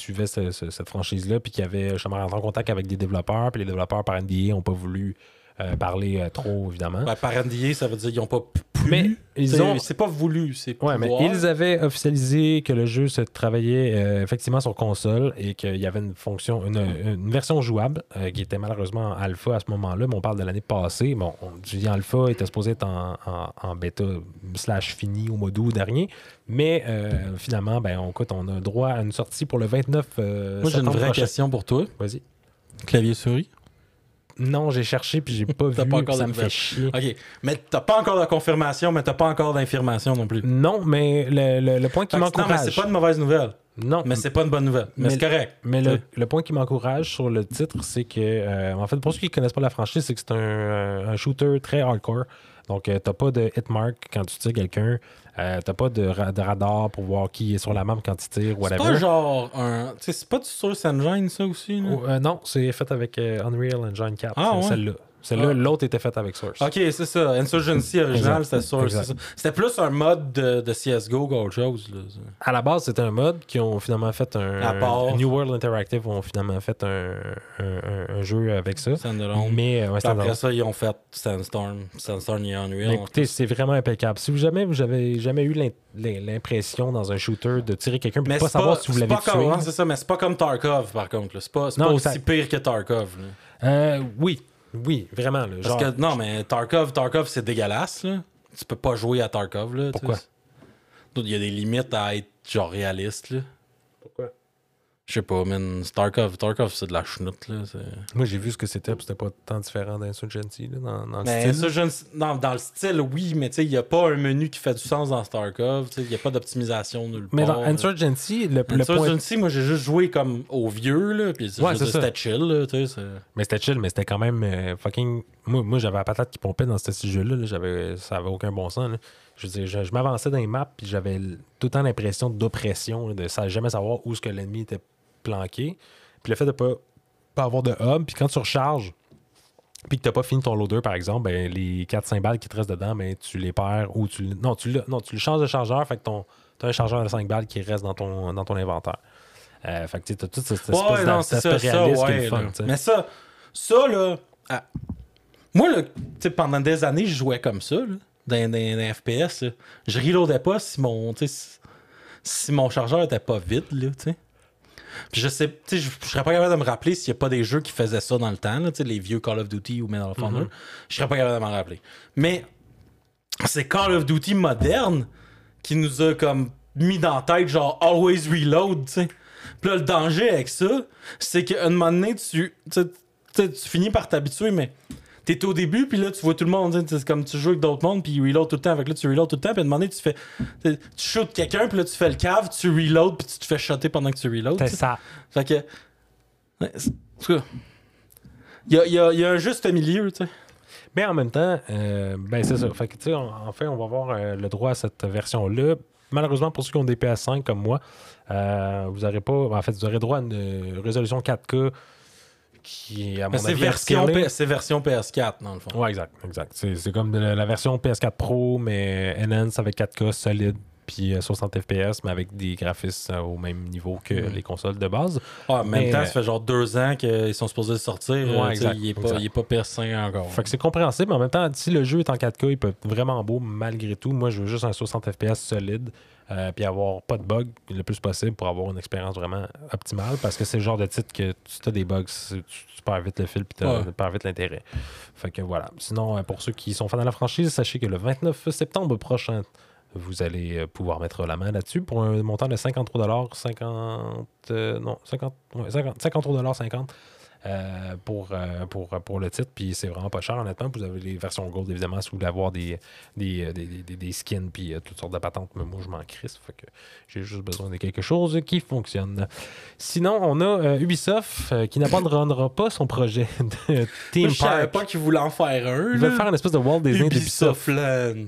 ce- cette franchise-là. Puis qui avaient justement rentré en contact avec des développeurs. Puis les développeurs par NDA n'ont pas voulu euh, parler euh, trop, évidemment. Ben, par NDA, ça veut dire qu'ils ont pas pu. Mais ils C'est- ont- C'est pas voulu, c'est Ouais, mais pouvoir. ils avaient officialisé que le jeu se travaillait euh, effectivement sur console et qu'il y avait une fonction, une, une version jouable euh, qui était malheureusement en alpha à ce moment-là, mais on parle de l'année passée. Bon, on, je dis alpha était supposé être en, en- en bêta slash fini au mois d'août dernier, mais euh, finalement, ben, on, écoute, on a droit à une sortie pour le 29 euh, Moi, j'ai une vraie prochain. question pour toi. Vas-y. Clavier-souris? Non, j'ai cherché puis j'ai pas vu. pas encore ça me fait chier. OK. Mais t'as pas encore de confirmation, mais t'as pas encore d'information non plus. Non, mais le, le- le point qui que non, mais m'encourage. c'est pas une mauvaise nouvelle. Non, Mais c'est pas une bonne nouvelle. Mais, Mais- c'est correct. Mais le, le point qui m'encourage sur le titre, c'est que, euh, en fait, pour ceux qui ne connaissent pas la franchise, c'est que c'est un, un shooter très hardcore. Donc, euh, t'as pas de hitmark quand tu tires quelqu'un. Euh, t'as pas de, ra- de radar pour voir qui est sur la map quand tu tires, C'est pas genre un. C'est pas du Source Engine, ça aussi, là? Oh, non, c'est fait avec Unreal Engine 4, Ah, ouais. celle-là. Celle-là, Ah. l'autre était faite avec Source. Ok, c'est ça. Insurgency original, c'était Source. C'était plus un mode de, de CSGO qu'autre chose. Là. À la base, c'était un mode qui ont finalement fait un. À part. New World Interactive ont finalement fait un, un, un- un jeu avec ça. Mais, euh, ouais, après ça, ils ont fait Sandstorm. Sandstorm et Unreal. Mais écoutez, c'est vraiment impeccable. Si vous jamais vous avez jamais eu l'im- l'im- l'impression dans un shooter de tirer quelqu'un mais pas c'est savoir pas, si vous c'est l'avez pas tué. comme, c'est ça, mais c'est pas comme Tarkov, par contre. C'est pas, pas aussi pire que Tarkov. Euh, oui, oui, vraiment. là, Parce genre, que, non, mais Tarkov, Tarkov, c'est dégueulasse. Là. Tu peux pas jouer à Tarkov. Là, Pourquoi? Il y a des limites à être genre réaliste. Là. Pourquoi? Je sais pas, man. c'est Tarkov, Tarkov, c'est de la chenoute. Là. c'est- Moi, j'ai vu ce que c'était, puis c'était pas tant différent d'Insurgency là, dans, dans le Mais style. je non, dans le style, oui, mais tu sais, il n'y a pas un menu qui fait du sens dans Starcraft. tu sais, Il n'y a pas d'optimisation nulle Mais part. dans là. Insurgency, le, le point. Insurgency, moi, j'ai juste joué comme au vieux, là, puis Ouais, c'était chill, là, tu sais. Mais c'était chill, mais c'était quand même euh, fucking. Moi, moi j'avais la patate qui pompait dans ce jeu-là. là. J'avais... Ça avait aucun bon sens. là. Je veux dire, je, je m'avançais dans les maps, puis j'avais tout le temps l'impression d'oppression, de sa- jamais savoir où ce que l'ennemi était planqué. Puis le fait de pas, pas avoir de hub, puis quand tu recharges, puis que t'as pas fini ton loader, par exemple, ben, les 4-5 balles qui te restent dedans, ben, tu les perds ou tu. Non, tu, l'as- non, tu le changes de chargeur, fait que ton, t'as un chargeur de 5 balles qui reste dans ton, dans ton inventaire. Euh, fait que tu t'as toute cette espèce Ouais, non, ça, ça, réaliste qui est ouais, le fun, tu. Mais ça, ça, là, moi, là, tu pendant des années, je jouais comme ça, là, dans FPS, là. Je reloadais pas si mon, si, si mon chargeur était pas vide, là, tu sais. Puis je sais, je je serais pas capable de me rappeler s'il y a pas des jeux qui faisaient ça dans le temps, là, les vieux Call of Duty ou Medal of Honor. Je serais pas capable de m'en rappeler. Mais c'est Call of Duty moderne qui nous a comme mis dans la tête genre always reload, tu sais. Puis là, le danger avec ça, c'est qu'à un moment donné, tu, tu, sais, tu sais, tu finis par t'habituer, mais t'es au début, puis là, tu vois tout le monde, c'est comme tu joues avec d'autres mondes, puis reload tout le temps, avec là, tu reload tout le temps, puis à un moment donné, tu fais, tu shootes quelqu'un, puis là, tu fais le cave, tu reload, puis tu te fais shotter pendant que tu reload. C'est ça. Fait que. en tout cas, il y a, y a- il y a un juste milieu, tu sais. Mais en même temps, euh, ben c'est ça. Fait que, tu sais, en en fait, on va avoir euh, le droit à cette version-là. Malheureusement, pour ceux qui ont des PS5 comme moi, euh, vous n'aurez pas. En fait, vous aurez droit à une résolution 4K qui, à mon avis, version, upscalée. P- c'est version PS4, dans le fond. Ouais, exact. exact. C'est, c'est comme de la, la version PS4 Pro, mais enhanced avec 4K solide, puis euh, 60 FPS, mais avec des graphismes euh, au même niveau que Mhm. les consoles de base. Ah, en même Mais, temps, euh, ça fait genre deux ans qu'ils sont supposés sortir. Ouais, euh, exact, il, est pas, exact. il est pas PS5 encore. Fait que c'est compréhensible, mais en même temps, si le jeu est en 4K, il peut être vraiment beau malgré tout. Moi, je veux juste un 60 FPS solide, euh, puis avoir pas de bugs le plus possible pour avoir une expérience vraiment optimale, parce que c'est le genre de titre que tu as des bugs, tu, tu perds vite le fil, puis Ouais. tu perds vite l'intérêt. Fait que voilà. Sinon, euh, pour ceux qui sont fans de la franchise, sachez que le 29 septembre prochain, vous allez euh, pouvoir mettre la main là-dessus pour un montant de 53 50 euh, non 50 ouais, 50 53 50 euh, pour, euh, pour, pour le titre. Puis c'est vraiment pas cher, honnêtement. Vous avez les versions Gold, évidemment, si vous voulez avoir des, des, euh, des, des- des skins puis euh, toutes sortes de patentes. Mais moi, je m'en crisse. Fait que j'ai juste besoin de quelque chose qui fonctionne. Sinon, on a euh, Ubisoft euh, qui n'abandonnera pas son projet de Team Moi, je savais pas qu'ils voulaient en faire un. Ils veulent faire une espèce de Walt Disney d'Ubisoft. Ubisoft Land.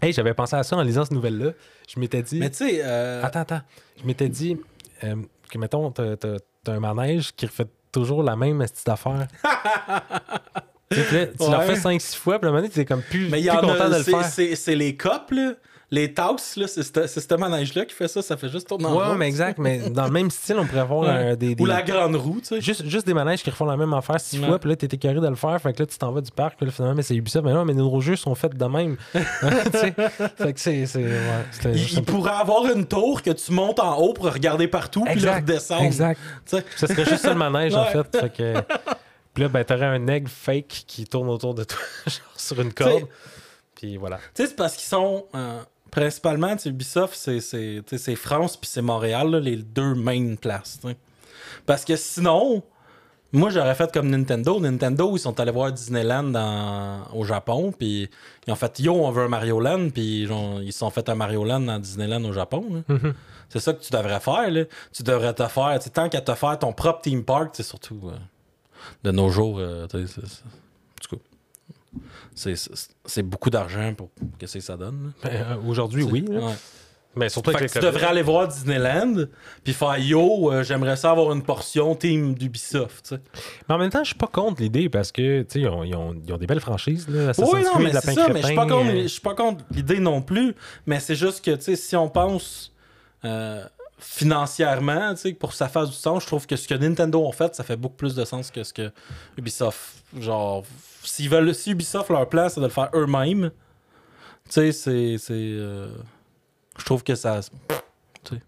Hey, j'avais pensé à ça en lisant cette nouvelle-là. Je m'étais dit. Mais tu sais, euh, Attends, attends. Je m'étais dit euh, que, mettons, t'as, t'as- t'as un manège qui refait toujours la même style d'affaires. tu sais, tu l'as fait 5-6 fois, puis à un moment donné, t'es comme plus, mais il y plus en content de a. le c'est- faire. C'est les copes, là. Les tasses, là. C'est ce manège-là qui fait ça. Ça fait juste tourner en Ouais, mais exact. Mais dans le même style, on pourrait avoir Ouais. euh, des. des- Ou la grande roue, tu sais. Juste, juste des manèges qui refont la même affaire six Ouais. fois, puis là, t'es écœuré de le faire, fait que là, tu t'en vas du parc, puis là, finalement, mais c'est Ubisoft. Mais non, mais nos jeux sont faits de même. Tu sais, fait que c'est. ouais, Il, il pourrait avoir une tour que tu montes en haut pour regarder partout, puis là, Exact, redescendre. Exact. Tu sais. Ce serait juste ça le manège, en fait. Fait que. Puis là, ben, t'aurais un egg fake qui tourne autour de toi, genre sur une corde. T'sais- Puis voilà. Tu sais, c'est parce qu'ils sont. euh, principalement, tu sais, Ubisoft, c'est- France puis c'est Montréal, là, les deux main places. Parce que sinon, moi, j'aurais fait comme Nintendo. Nintendo, ils sont allés voir Disneyland dans- au Japon, puis ils ont fait Yo, on veut un Mario Land, puis ils se sont fait un Mario Land dans Disneyland au Japon. là. Mhm. C'est ça que tu devrais faire. Là. Tu devrais te faire, tant qu'à te faire ton propre theme park, c'est surtout euh, de nos jours, euh, tu sais, c'est- c'est- en tout cas, c'est- beaucoup d'argent pour qu'est-ce que ça donne. Ben, euh, Aujourd'hui, oui. Ouais. Mais surtout Fait que tu devrais aller voir Disneyland, puis faire yo, euh, j'aimerais ça avoir une portion team d'Ubisoft. Mais en même temps, je suis pas contre l'idée parce que, tu sais, ils ont, ils ont- ils ont des belles franchises, là. Assassin's Oui, non, Creed, mais Lapin ça, mais je suis pas contre, euh, je suis pas contre l'idée non plus, mais c'est juste que, tu sais, si on pense euh, financièrement, tu sais, pour que ça fasse du sens, je trouve que ce que Nintendo a fait, ça fait beaucoup plus de sens que ce que Ubisoft, genre, s'ils veulent, si Ubisoft, leur plan, c'est de le faire eux-mêmes, tu sais, c'est, c'est, euh, je trouve que ça, tu sais.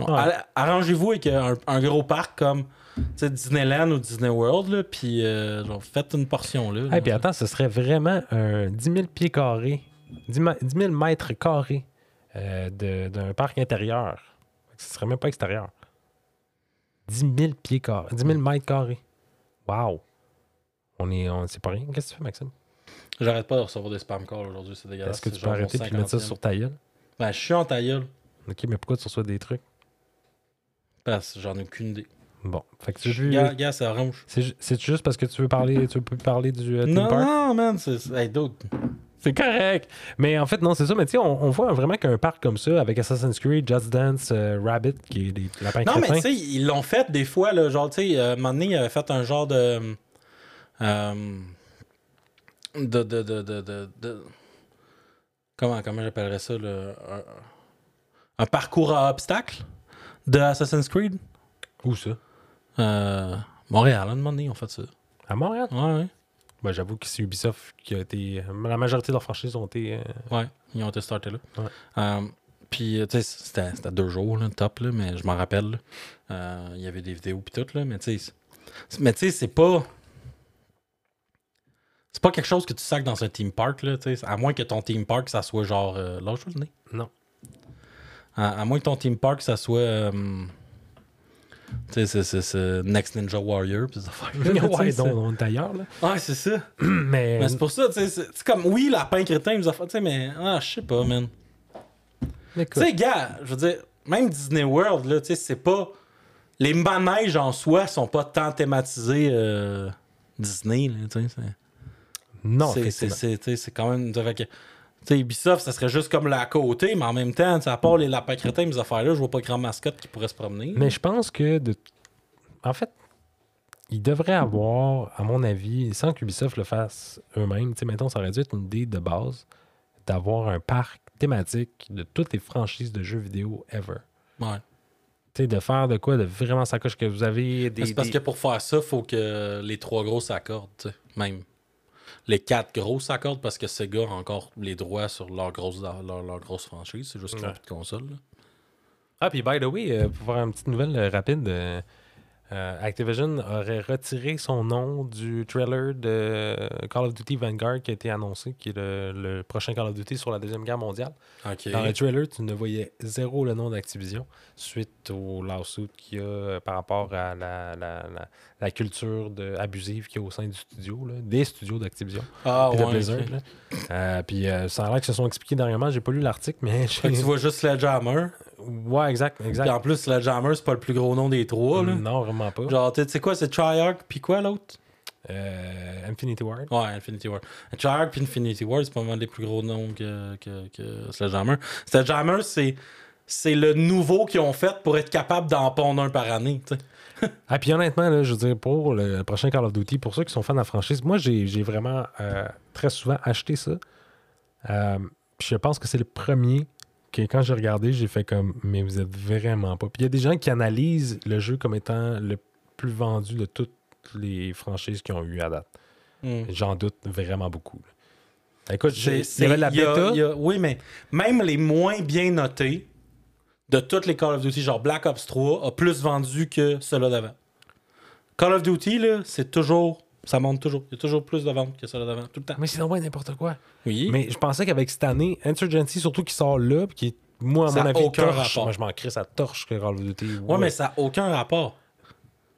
Ouais. Arrangez-vous avec un, un gros parc comme, Disneyland ou Disney World, là, puis euh, genre, faites une portion, là. Hey, puis attends, ce serait vraiment un 10 000 pieds carrés, 10 ma- 10 000 mètres carrés euh, de- d'un parc intérieur. Ce serait même pas extérieur. 10 000 pieds carrés, 10 000 mètres carrés. Wow! On est, on, c'est pas rien. Qu'est-ce que tu fais, Maxime? J'arrête pas de recevoir des spam calls aujourd'hui, c'est dégueulasse. Est-ce que tu peux arrêter et mettre ça 50e. sur ta gueule? Ben, je suis en ta gueule. Ok, mais pourquoi tu reçois des trucs? Parce que j'en ai aucune idée. Bon, fait que tu veux. Gars, gars, c'est orange. C'est ju- c'est juste parce que tu veux parler, tu veux parler du euh, theme Non, park? non, man, c'est. Hey, dude. C'est correct. Mais en fait, non, c'est ça. Mais tu sais, on, on voit vraiment qu'un parc comme ça, avec Assassin's Creed, Just Dance, euh, Rabbit, qui est des lapins Non, mais tu sais, ils l'ont fait des fois, là, genre, tu sais, euh, un moment donné, ils avaient fait un genre de. De, de, de, de, Comment, comment j'appellerais ça, là? Un, parcours à obstacles de Assassin's Creed? Où ça? Euh, Montréal, à un moment donné, ont fait ça. À Montréal? Ouais, ouais. Ben, J'avoue que c'est Ubisoft qui a été. La majorité de leurs franchises ont été. euh, Ouais, ils ont été startés là. Puis, euh, tu sais, c'était c'était deux jours, là, top, là, mais je m'en rappelle. Euh, Il y avait des vidéos puis tout, là, mais tu sais, mais tu sais, c'est pas. C'est pas quelque chose que tu sacs dans un theme park, là, tu sais, à moins que ton theme park, ça soit genre. Euh, lâche le nez. Non. À, à moins que ton theme park, ça soit. euh, tu sais, c'est- Next Ninja Warrior, puis des ouais, donc, on est ailleurs, là. Ouais, c'est ça. Mais. Mais c'est pour ça, tu sais, c'est comme, oui, lapin crétin, ils nous a fait, tu sais, mais, ah, je sais pas, man. Tu sais, gars, je veux dire, même Disney World, là, tu sais, c'est pas. Les manèges en soi sont pas tant thématisés euh, Disney, là, tu sais. Non, c'est- c'est quand même. Tu sais, Ubisoft, ça serait juste comme la côté, mais en même temps, à part les lapins crétins, mes affaires-là, je vois pas grand mascotte qui pourrait se promener. Mais je pense que. De... En fait, il devrait avoir, à mon avis, sans qu'Ubisoft le fasse eux-mêmes, tu sais, mettons, ça aurait dû être une idée de base d'avoir un parc thématique de toutes les franchises de jeux vidéo ever. Ouais. Tu sais, de faire de quoi de vraiment sacoche que vous avez des. C'est parce des- que pour faire ça, faut que les trois gros s'accordent, tu sais, même. Les quatre gros s'accordent parce que Sega a encore les droits sur leur grosse, leur, leur grosse franchise. C'est juste qu'ils n'ont Ouais. plus de console. là. Ah, puis by the way, euh, pour faire une petite nouvelle euh, rapide, euh, euh, Activision aurait retiré son nom du trailer de Call of Duty Vanguard qui a été annoncé, qui est le, le prochain Call of Duty sur la Deuxième Guerre mondiale. Dans le trailer, tu ne voyais zéro le nom d'Activision suite au lawsuit qu'il y a euh, par rapport à la, la, la- la culture de, abusive qu'il y a au sein du studio, là, des studios d'Activision Ah, de ouais, Blizzard. Euh, puis euh, ça a l'air qu'ils se sont expliqués dernièrement. J'ai pas lu l'article, mais j'ai- tu vois juste Sledgehammer. Ouais, exact, exact. Puis en plus, Sledgehammer, c'est pas le plus gros nom des trois. Là. Non, vraiment pas. Genre, tu sais quoi, c'est Triarch, puis quoi l'autre? Euh, Infinity Ward. Ouais, Infinity War. Triarch puis Infinity War, c'est pas mal les plus gros noms que, que, que Sledgehammer. Sledgehammer, c'est. C'est le nouveau qu'ils ont fait pour être capable d'en pondre un par année. tu sais. Ah, puis honnêtement, là, je veux dire, pour le prochain Call of Duty, pour ceux qui sont fans de la franchise, moi, j'ai j'ai vraiment euh, très souvent acheté ça. Euh, puis je pense que c'est le premier que quand j'ai regardé, j'ai fait comme, mais vous êtes vraiment pas. Puis il y a des gens qui analysent le jeu comme étant le plus vendu de toutes les franchises qui ont eu à date. Hmm. J'en doute vraiment beaucoup. là. Écoute, C'est- il y avait la y a- y a- oui, mais même les moins bien notés de toutes les Call of Duty, genre Black Ops 3, a plus vendu que ceux-là d'avant. Call of Duty, c'est toujours. Ça monte toujours. Il y a toujours plus de ventes que ceux-là d'avant, tout le temps. Mais c'est vraiment n'importe quoi. Oui. Mais je pensais qu'avec cette année, Insurgency, surtout qui sort là, puis qui est, moi, à Ça mon avis, aucun torche. rapport. Moi, je m'en crée, ça torche que Call of Duty. ouais, mais ça n'a aucun rapport.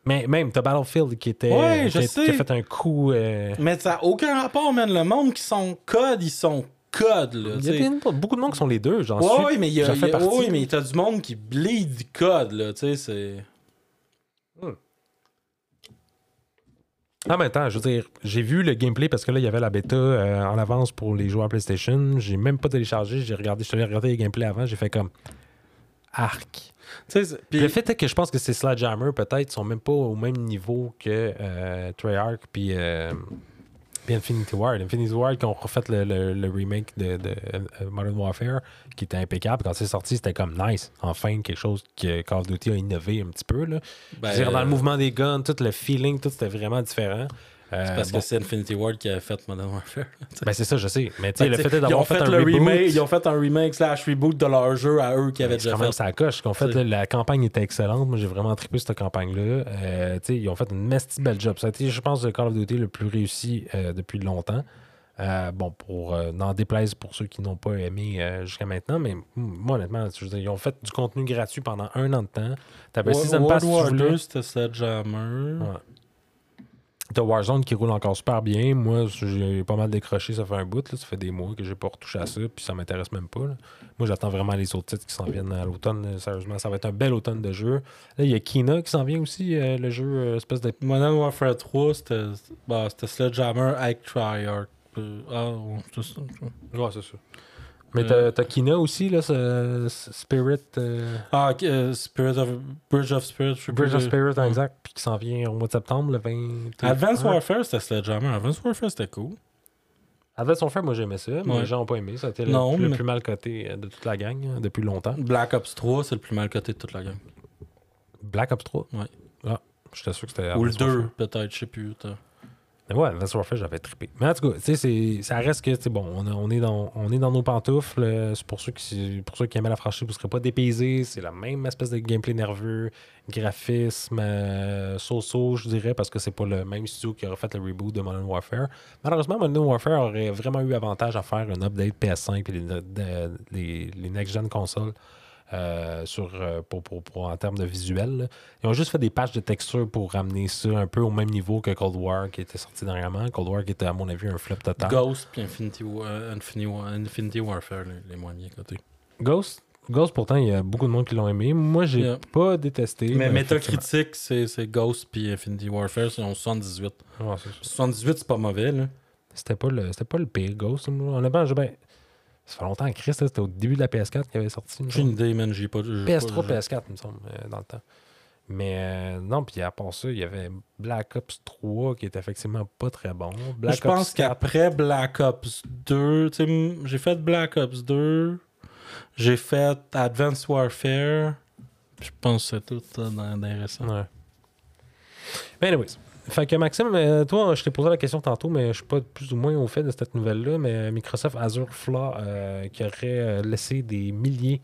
Mais même, t'as Battlefield qui était. Ouais, qui, je a, sais. qui a fait un coup. euh, Mais ça n'a aucun rapport, man. Le monde qui sont code, ils sont code, là. Il y a des- beaucoup de monde qui sont les deux, j'en Ouais, suis. ouais, mais il y a, y partie. ouais, mais t'as du monde qui bleed code, là. Tu sais, c'est. En même temps, je veux dire, j'ai vu le gameplay parce que là, il y avait la bêta euh, en avance pour les joueurs PlayStation. J'ai même pas téléchargé. J'ai regardé, je suis allé regarder les gameplays avant. J'ai fait comme arc. Le fait est que je pense que ces Sledgehammer, peut-être, sont même pas au même niveau que euh, Treyarch puis, euh, puis Infinity Ward. Infinity Ward, qui ont refait le, le- le remake de, de, euh, Modern Warfare, qui était impeccable. Quand c'est sorti, c'était comme nice. Enfin, quelque chose que Call of Duty a innové un petit peu. Là. ben, dire, dans le mouvement des guns, tout le feeling, tout c'était vraiment différent. Euh, c'est parce bon, que c'est Infinity Ward qui a fait Modern Warfare. ben, c'est ça, je sais. Mais tu sais, Ben, le fait est ils ont d'avoir fait, fait, un le reboot, remake, ils ont fait un remake slash reboot de leur jeu à eux qui avaient Ben, c'est déjà quand même fait. ça coche. Fait, là, la campagne était excellente. Moi, j'ai vraiment trippé cette campagne-là. Euh, ils ont fait une mesti belle job. Ça a été, je pense, le Call of Duty le plus réussi euh, depuis longtemps. Euh, bon, pour n'en déplaise pour ceux qui n'ont pas aimé jusqu'à maintenant, mais mm, moi, honnêtement, je veux dire, ils ont fait du contenu gratuit pendant un an de temps. T'avais Season Pass si tu voulais. 2, c'était Sledgehammer. Ouais. T'as Warzone qui roule encore super bien. Moi, j'ai pas mal décroché, ça fait un bout. Là. Ça fait des mois que j'ai pas retouché à ça, puis ça m'intéresse même pas. là. Moi, j'attends vraiment les autres titres qui s'en viennent à l'automne. Sérieusement, ça va être un bel automne de jeu. Là, il y a Kina qui s'en vient aussi, euh, le jeu euh, espèce de. Modern Warfare 3, c'était bah, c'était Sledgehammer avec Treyarch. Euh, Ah, ouais, c'est ça. Mais Euh. t'as t'as Kina aussi, là, ce- ce Spirit. euh, Ah, euh, Spirit of... Bridge of Spirit. je Bridge plus of Spirit, exact, puis qui s'en vient au mois de septembre, le 20. Advanced. Warfare, c'était Sledgehammer. Advanced Warfare, c'était cool. Advanced Warfare, moi j'aimais ça, mais Ouais. les gens n'ont pas aimé. Ça a été le, Non, le mais- plus mal coté de toute la gang hein, depuis longtemps. Black Ops 3, c'est le plus mal coté de toute la gang. Black Ops 3. Ouais. Ah, j'étais sûr que c'était. Ou le Advanced Warfare. 2, peut-être, je sais plus. t'as- ouais, Advanced Warfare, j'avais trippé. Mais en tout cas, ça reste que, bon, on, on est dans, on est dans nos pantoufles. euh, pour ceux qui, pour ceux qui la franchise, vous ne serez pas dépaysés. C'est la même espèce de gameplay nerveux, graphisme, euh, so-so, je dirais, parce que c'est pas le même studio qui aurait fait le reboot de Modern Warfare. Malheureusement, Modern Warfare aurait vraiment eu avantage à faire un update PS5 et les, de- les, les next-gen consoles. Euh, sur, euh, pour, pour- pour- en termes de visuel. là. Ils ont juste fait des patchs de texture pour ramener ça un peu au même niveau que Cold War qui était sorti dernièrement. Cold War qui était, à mon avis, un flop total. Ghost puis Infinity, euh, Infinity, Infinity Warfare, les, les moins bien cotés. Ghost, Ghost, pourtant, il y a beaucoup de monde qui l'ont aimé. Moi, j'ai Yeah. pas détesté. Mais effectivement. Metacritic, c'est Ghost puis Infinity Warfare, c'est en 78. Ouais, c'est ça. 78, c'est pas mauvais. C'était pas le, c'était pas le pire Ghost. Honnêtement, j'ai ben, ça fait longtemps que Chris, c'était au début de la PS4 qui avait sorti. J'ai une idée, man, j'ai pas... j'ai PS3, pas- PS4, il me semble, euh, dans le temps. Mais euh, non, puis à part ça, il y avait Black Ops 3 qui était effectivement pas très bon. Black je pense Ops 4, qu'après Black Ops 2, tu sais, m- j'ai fait Black Ops 2, j'ai fait Advanced Warfare, je pense que c'est tout ça dans, dans les récents. Ouais. Mais anyways. Fait que Maxime, euh, toi, je t'ai posé la question tantôt, mais je suis pas plus ou moins au fait de cette nouvelle-là. Mais Microsoft Azure Flaw euh, qui aurait euh, laissé des milliers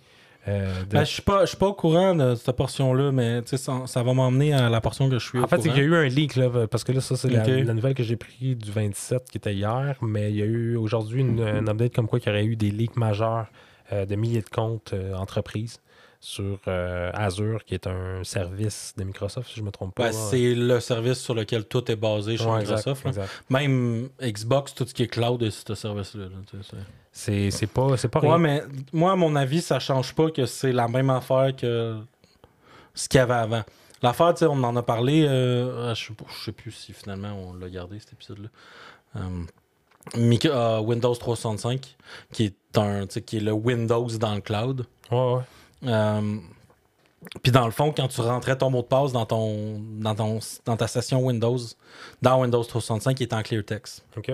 euh, de. Ben, je suis pas, je suis pas au courant de cette portion-là, mais ça, ça va m'emmener à la portion que je suis en au fait, courant. qu'il y a eu un leak, là, parce que là, ça, c'est la- nouvelle que j'ai pris du 27 qui était hier, mais il y a eu aujourd'hui une, un update comme quoi il y aurait eu des leaks majeurs euh, de milliers de comptes euh, entreprises sur euh, Azure, qui est un service de Microsoft, si je me trompe pas. Ben, c'est le service sur lequel tout est basé chez Ouais, Microsoft. exact, là. exact. Même Xbox, tout ce qui est cloud est ce service-là. c'est- C'est c'est pas, c'est pas Ouais, rien. mais moi, à mon avis, ça change pas que c'est la même affaire que ce qu'il y avait avant. L'affaire, tu sais, on en a parlé, euh, je, sais pas, je sais plus si finalement on l'a gardé cet épisode-là. Euh, euh, Windows 365, qui est un, qui est le Windows dans le cloud. Ouais, ouais. Euh, puis dans le fond, quand tu rentrais ton mot de passe dans ton, dans ton dans ta session Windows, dans Windows 365, il est en clear text. OK.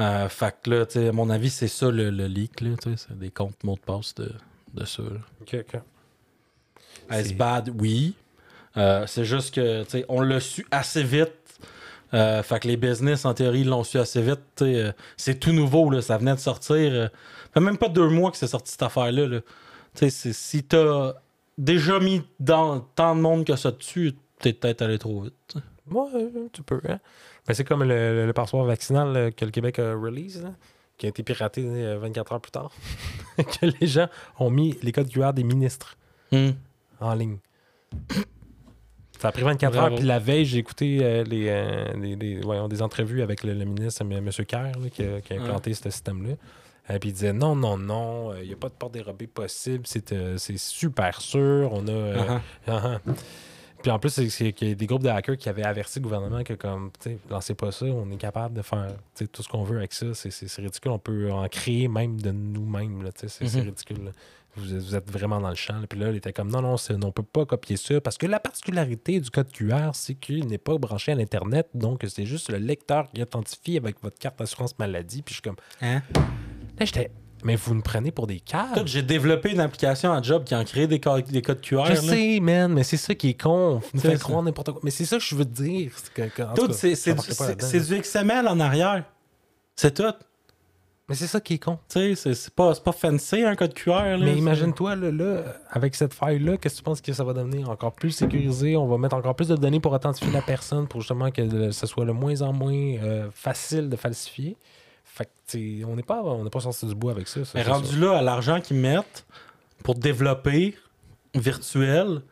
Euh, fait que là, tu sais, à mon avis, c'est ça le, le leak, là, tu sais, c'est des comptes mots de passe de, de ça. là. OK, OK. Est-ce bad? Oui. Euh, c'est juste que, tu sais, on l'a su assez vite. Euh, fait que les business, en théorie, l'ont su assez vite. c'est tout nouveau, là, ça venait de sortir. fait même pas deux mois que c'est sorti cette affaire-là. là. Tu sais, si t'as déjà mis dans tant de monde que ça dessus, t'es peut-être allé trop vite. Ouais, euh, tu peux. Hein? Ben, c'est comme le, le- vaccinal euh, que le Québec a release, là, qui a été piraté euh, 24 heures plus tard. que les gens ont mis les codes QR des ministres Hmm. en ligne. Ça a pris 24 Bravo. heures, puis la veille, j'ai écouté euh, les, euh, les- les- voyons, des entrevues avec le, le ministre, M. Kerr, là, qui, a, qui a implanté ce système-là. Et puis il disait non, non, non, il n'y a pas de porte dérobée possible, c'est euh, super sûr, on a. euh, Uh-huh. Uh-huh. Puis en plus, c'est- qu'il y a des groupes de hackers qui avaient averti le gouvernement que, comme, tu sais, lancez pas ça, on est capable de faire tout ce qu'on veut avec ça. C'est- ridicule. On peut en créer même de nous-mêmes. là, tu sais, C'est c'est Mhm. ridicule. là. Vous, êtes- vous êtes vraiment dans le champ. là. Puis là, il était comme, non, non, on peut pas copier ça parce que la particularité du code QR, c'est qu'il n'est pas branché à l'Internet. Donc, c'est juste le lecteur qui identifie avec votre carte d'assurance maladie. Puis je suis comme, Hein? Là, j'étais, mais vous nous prenez pour des caves. Écoute, J'ai développé une application à job qui en crée des, co- des codes QR. Je là. sais, man, mais c'est ça qui est con. Vous nous C'est faites ça. croire n'importe quoi. Mais c'est ça que je veux te dire. c'est du, XML en arrière. C'est tout. Mais c'est ça qui est con. Tu sais, c'est- c'est pas, c'est pas fancy un code QR. Là, Mais imagine-toi, là, là, avec cette faille-là, qu'est-ce que tu penses que ça va devenir? Encore plus sécurisé? On va mettre encore plus de données pour authentifier la personne pour justement que ce soit le moins en moins euh, facile de falsifier. Fait que, on n'est pas, on pas sorti du bois avec ça. ça, Mais rendu là, à l'argent qu'ils mettent pour développer virtuel,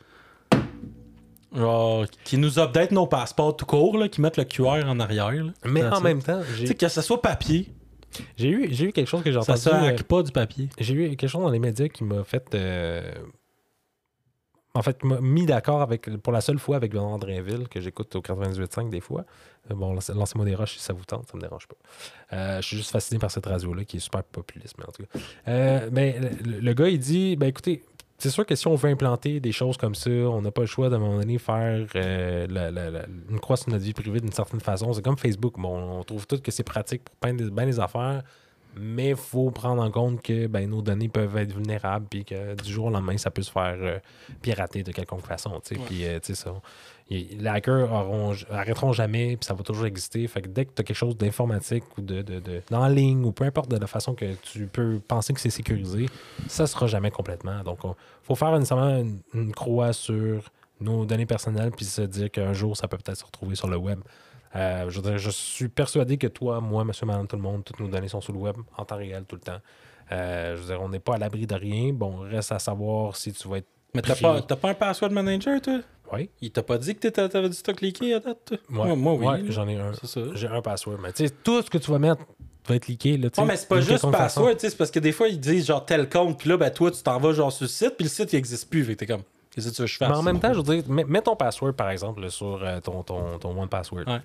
genre, qui nous update nos passeports tout court, là, qui mettent le QR en arrière. là. Mais en même temps, Tu j'ai sais, que ce soit papier, j'ai eu, j'ai eu quelque chose que j'ai ça entendu. se euh, hack pas du papier. J'ai eu quelque chose dans les médias qui m'a fait. euh, En fait, mis d'accord avec pour la seule fois avec Bernard Drainville, que j'écoute au 98.5 des fois. Euh, Bon, lancez- lancez-moi des roches si ça vous tente, ça me dérange pas. Euh, je suis juste fasciné par cette radio-là qui est super populiste, mais en tout cas. Euh, ben, le, gars, il dit ben écoutez, c'est sûr que si on veut implanter des choses comme ça, on n'a pas le choix d'à un moment donné faire la- la- la- une croix sur notre vie privée d'une certaine façon. C'est comme Facebook. Bon, on trouve tout que c'est pratique pour des, bien des affaires. Mais il faut prendre en compte que ben, nos données peuvent être vulnérables puis que du jour au lendemain, ça peut se faire euh, pirater de quelconque façon. Ouais. Puis, euh, ça, y- les hackers auront, arrêteront jamais, puis ça va toujours exister. Fait que dès que tu as quelque chose d'informatique ou de, de, de- en ligne ou peu importe de la façon que tu peux penser que c'est sécurisé, ça sera jamais complètement. Donc, il faut faire nécessairement une, une croix sur nos données personnelles puis se dire qu'un jour, ça peut peut-être se retrouver sur le web. Euh, je, suis persuadé que toi, moi, monsieur, madame, tout le monde, toutes nos données sont sur le web en temps réel tout le temps. Euh, je veux dire, on n'est pas à l'abri de rien. Bon, reste à savoir si tu vas être. Mais t'as pas, t'as pas un password manager, toi? Oui. Il t'a pas dit que t'avais du stock leaké à date, toi? Ouais, Moi, moi, oui. Ouais, j'en ai un. J'ai un password. Mais tu sais, tout ce que tu vas mettre va être leaké. Là, Non, mais c'est pas juste password, tu sais, c'est parce que des fois, ils disent genre tel compte, puis là, ben toi, tu t'en vas genre sur le site, puis le site, il existe plus. Fait que t'es comme, qu'est-ce que tu veux que je fasse? Mais en même temps, je veux dire, mets, mets ton password, par exemple, sur euh, ton, ton, ton One Password. Ouais.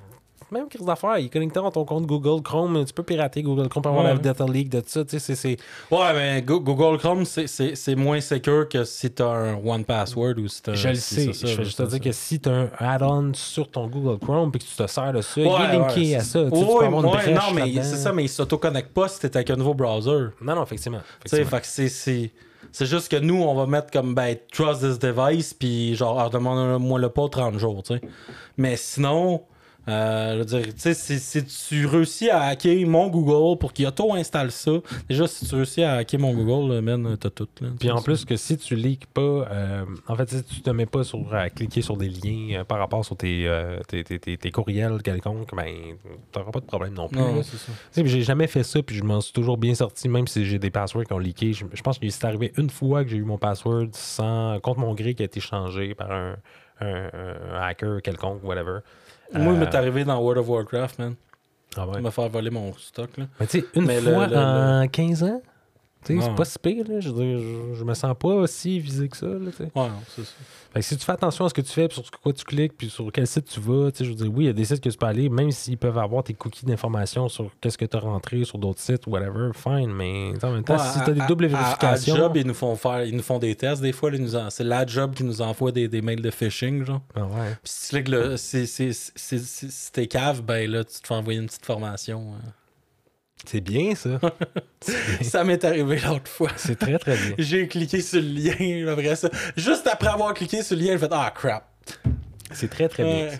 Même crise d'affaires, il est connecté à ton compte Google Chrome. Tu peux pirater Google Chrome pour avoir Ouais. la data leak de tout ça. Tu sais, c'est- c'est. Ouais, mais Go- Google Chrome, c'est- c'est c'est moins secure que si t'as un One Password ou si t'as. Je le si sais. ça, je vais juste te dire que si tu as un add-on sur ton Google Chrome et que tu te sers de ça, il est linké à ça. Tu sais, tu peux Ouais, avoir une ouais, non, mais là-dedans. c'est ça, mais il s'auto-connecte pas si t'es avec un nouveau browser. Non, non, effectivement. Tu sais, effectivement. fait que c'est- c'est. Juste que nous, on va mettre comme, ben, trust this device, puis genre, ah, demande-moi le pas 30 jours, tu sais. Mais sinon, euh, je veux dire, tu sais, si, tu réussis à hacker mon Google pour qu'il auto-installe ça, déjà, si tu réussis à hacker mon Google, là, man, t'as tout. Là, Puis en plus que si tu leaks pas, euh, en fait, si tu te mets pas sur, à cliquer sur des liens euh, par rapport sur tes, euh, tes, tes- tes- tes courriels quelconques, ben, t'auras pas de problème non plus. Non, c'est ça. J'ai jamais fait ça, puis je m'en suis toujours bien sorti, même si j'ai des passwords qui ont leaké. Je, je pense que c'est arrivé une fois que j'ai eu mon password sans, contre mon gré qui a été changé par un, un- un hacker quelconque, whatever. Moi, il Euh, m'est arrivé dans World of Warcraft, man. Ah ouais. Il m'a fait voler mon stock, là. Mais tu sais, une Mais fois le- en 15 ans, Ouais. c'est pas si pire, là. Je, veux dire, je, je me sens pas si visé que ça, là. Ouais, c'est ça. Fait que si tu fais attention à ce que tu fais, puis sur quoi tu cliques, puis sur quel site tu vas, je veux dire, oui, il y a des sites que tu peux aller, même s'ils peuvent avoir tes cookies d'information sur qu'est-ce que tu as rentré sur d'autres sites, whatever, fine, mais en même temps, Ouais, si à- tu as des à- doubles à- vérifications. À, job, ils nous font faire, ils nous font des tests des fois. en- C'est la job qui nous envoie des, des mails de phishing, genre. Ah ouais. Puis si tu cliques si t'es cave, ben là, tu te fais envoyer une petite formation. hein. C'est bien, ça. ça m'est arrivé l'autre fois. C'est très, très bien. J'ai cliqué sur le lien, après ça. Juste après avoir cliqué sur le lien, j'ai fait Ah crap. C'est très, très bien, ça.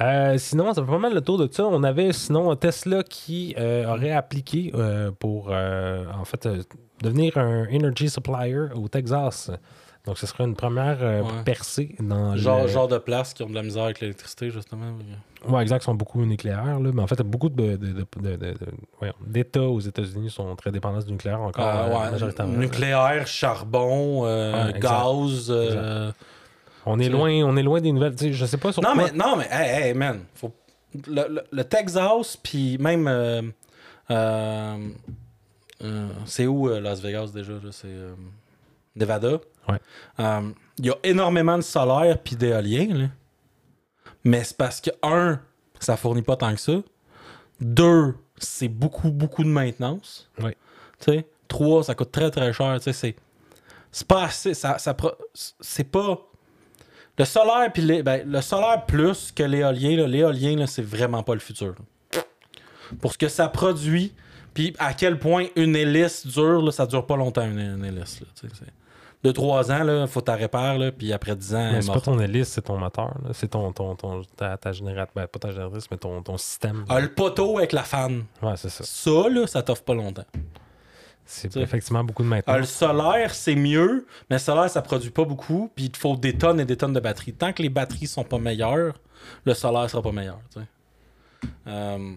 Euh, sinon, ça fait pas mal le tour de ça. On avait sinon un Tesla qui euh, aurait appliqué euh, pour en fait devenir un energy supplier au Texas. Donc, ce serait une première euh, Ouais. percée dans Genre, le... genre de place qui ont de la misère avec l'électricité, justement. Ouais, exact, ils sont beaucoup nucléaires, là, mais en fait, beaucoup de, de- de- de- d'États aux États-Unis sont très dépendants du nucléaire encore. Ah, ouais, majoritairement. nucléaire, charbon, euh, Ouais, gaz. euh, On est loin, on est loin des nouvelles. Tu sais, je sais pas sur Non, quoi- mais, non, mais, hey, hey, man. Faut... Le, le- le Texas, puis même. c'est où Las Vegas déjà? C'est. euh, Ouais. Euh, Il y a énormément de solaire puis d'éolien. Mais c'est parce que, un, ça fournit pas tant que ça. Deux, c'est beaucoup, beaucoup de maintenance. Ouais. Tu sais. Trois, ça coûte très, très cher. Tu sais, c'est. Pas assez. Ça, ça pro- c'est pas. Le solaire puis les- ben, le solaire plus que l'éolien, l'éolien, c'est vraiment pas le futur. là. Pour ce que ça produit, puis à quel point une hélice dure, là, ça dure pas longtemps une, une hélice. Là, de 3 ans, il faut t'en réparer, là, puis après 10 ans, c'est pas ton hélice, c'est ton moteur. C'est ton, ton, ton, ta, ta génératrice. Ben, pas ta génératrice, mais ton, ton système. Ah, le poteau avec la fan. Ouais, c'est ça. Ça, là, ça t'offre pas longtemps. C'est Tu effectivement beaucoup de Ah, le maintenance. solaire, c'est mieux, mais le solaire, ça produit pas beaucoup, puis il te faut des tonnes et des tonnes de batteries. Tant que les batteries sont pas meilleures, le solaire sera pas meilleur. tu. Euh,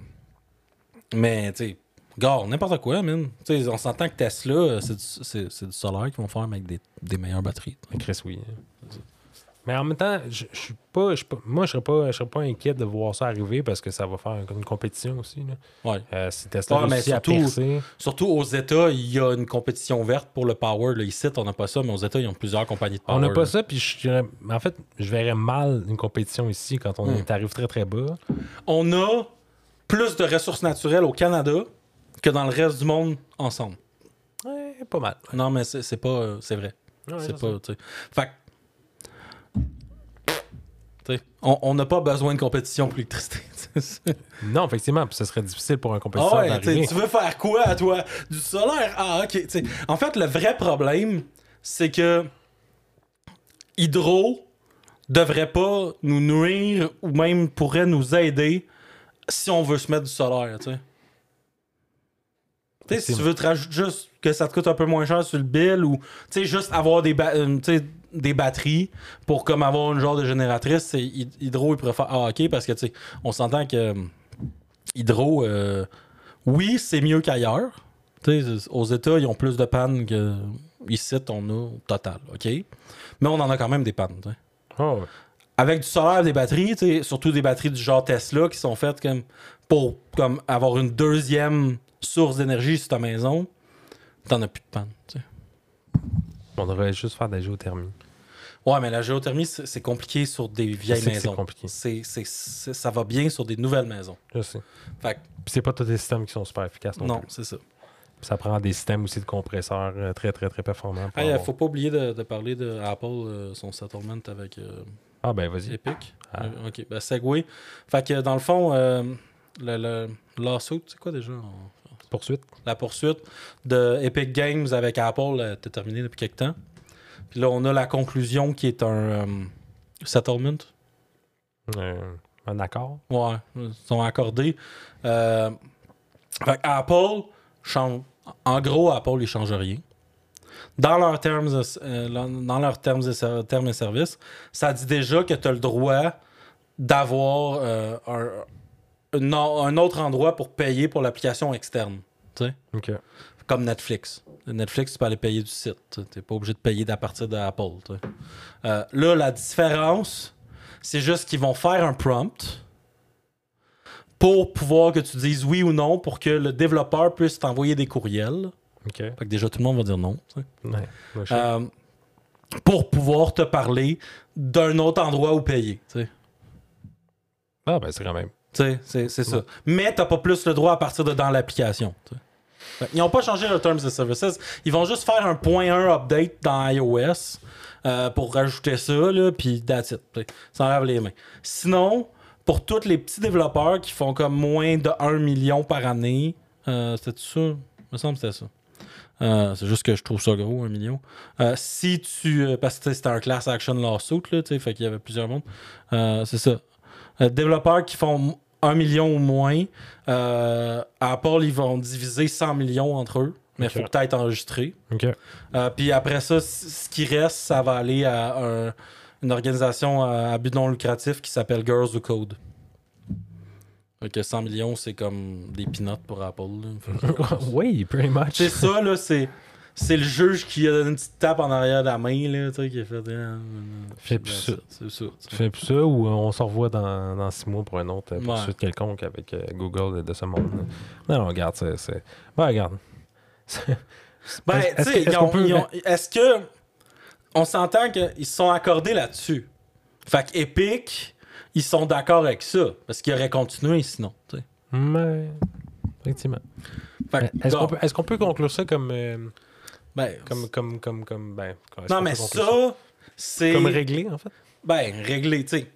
mais, tu sais, gars, n'importe quoi, man. On s'entend que Tesla, euh, c'est du, c'est- du solaire qu'ils vont faire avec des, des meilleures batteries. Mais Chris, oui. Mais en même temps, je suis pas, pas- moi, je serais pas, je serais pas inquiet de voir ça arriver parce que ça va faire une compétition aussi. Là. Ouais. Euh, si Tesla Ouais, mais réussit à surtout- percer, Surtout aux États, il y a une compétition verte pour le power. Là. Ici, on n'a pas ça, mais aux États, ils ont plusieurs compagnies de power. on n'a là. pas ça. Puis je en fait, je verrais mal une compétition ici quand on est arrive très très bas. on a plus de ressources naturelles au Canada que dans le reste du monde ensemble. Ouais, pas mal. Non, mais c'est pas. euh, c'est vrai. Ouais, c'est pas. Fait que, tu sais, on n'a pas besoin de compétition pour l'électricité. Non, effectivement, puis ce serait difficile pour un compétiteur Ah ouais, tu veux faire quoi à toi? Du solaire? Ah, ok. En fait, le vrai problème, c'est que Hydro devrait pas nous nuire ou même pourrait nous aider si on veut se mettre du solaire, tu sais. Tu sais, si tu veux te rajouter juste que ça te coûte un peu moins cher sur le bill ou tu sais juste avoir des, ba- des batteries pour comme avoir une genre de génératrice, Hydro il préfère ah OK parce que tu sais on s'entend que euh, Hydro euh, oui, c'est mieux qu'ailleurs. Tu sais, aux États, ils ont plus de pannes que ici on a au total, OK? Mais on en a quand même des pannes, Oh, ouais. avec du solaire des batteries, surtout des batteries du genre Tesla qui sont faites comme pour comme avoir une deuxième source d'énergie sur ta maison, t'en as plus de panne. tu sais. On devrait juste faire de la géothermie. Ouais, mais la géothermie, c'est compliqué sur des vieilles maisons. compliqué. C'est- c'est- ça va bien sur des nouvelles maisons. Je sais. Fait c'est pas tous les systèmes qui sont super efficaces non, non, c'est ça. Puis ça prend des systèmes aussi de compresseurs euh, très très très performants. Il avoir- faut pas oublier de, de parler de Apple, euh, son settlement avec euh, Ah ben vas-y. Epic. Ah. Euh, ok, ben Segway. Fait que dans le fond, euh, le, le lawsuit, c'est quoi déjà? Poursuite. la poursuite de Epic Games avec Apple euh, était terminée depuis quelque temps. Puis là, on a la conclusion qui est un euh, settlement. Euh, un accord. Ouais, ils sont accordés. Euh, fait Apple change. En gros, Apple, ils changent rien. Dans leurs termes, euh, dans leurs termes, ser- termes et services, ça dit déjà que tu as le droit d'avoir euh, un, un- un autre endroit pour payer pour l'application externe. Comme Netflix. Netflix, tu peux aller payer du site. Tu n'es pas obligé de payer à partir d'Apple. Euh, là, la différence, c'est juste qu'ils vont faire un prompt pour pouvoir que tu dises oui ou non pour que le développeur puisse t'envoyer des courriels. Fait que déjà, tout le monde va dire non. Ouais. Euh, pour pouvoir te parler d'un autre endroit où payer. Ah ben c'est quand même. C'est ça. Mais t'as pas plus le droit à partir de dans l'application. qu'ils n'ont pas changé le Terms and Services. Ils vont juste faire un point 1 update dans iOS euh, pour rajouter ça, puis that's it. Ça enlève les mains. Sinon, pour tous les petits développeurs qui font comme moins de 1 million par année, euh, c'était ça? Il me semble que c'était ça. Euh, c'est juste que je trouve ça gros, un million. Euh, si tu. parce que c'était un class action lawsuit, là, fait qu'il y avait plusieurs mondes. C'est ça. Développeurs qui font un million ou moins, euh, à Apple, ils vont diviser 100 millions entre eux, mais il faut peut-être enregistrer. Euh, puis après ça, ce qui reste, ça va aller à un- une organisation à but non lucratif qui s'appelle Girls Who Code. Que 100 millions, c'est comme des peanuts pour Apple. oui, pretty much. c'est ça, là, c'est. C'est le juge qui a donné une petite tape en arrière de la main, là, tu sais, qui a fait. euh, Fais euh, plus ça. C'est ça. fais plus ça ou on se revoit dans, dans six mois pour un autre euh, Ouais. poursuite quelconque avec euh, Google de, de ce monde. Non, non, regarde, c'est. Ouais, regarde. Ben, tu sais, est-ce qu'on peut- est-ce que. on s'entend qu'ils se sont accordés là-dessus. Fait que Epic, ils sont d'accord avec ça. Parce qu'ils auraient continué sinon. tu sais. Mais, effectivement. Est-ce qu'on peut, est-ce qu'on peut conclure ça comme. euh, ben, comme, comme, comme, comme, ben, non, mais ça? ça, c'est. Comme réglé, en fait? Ben, réglé, tu sais.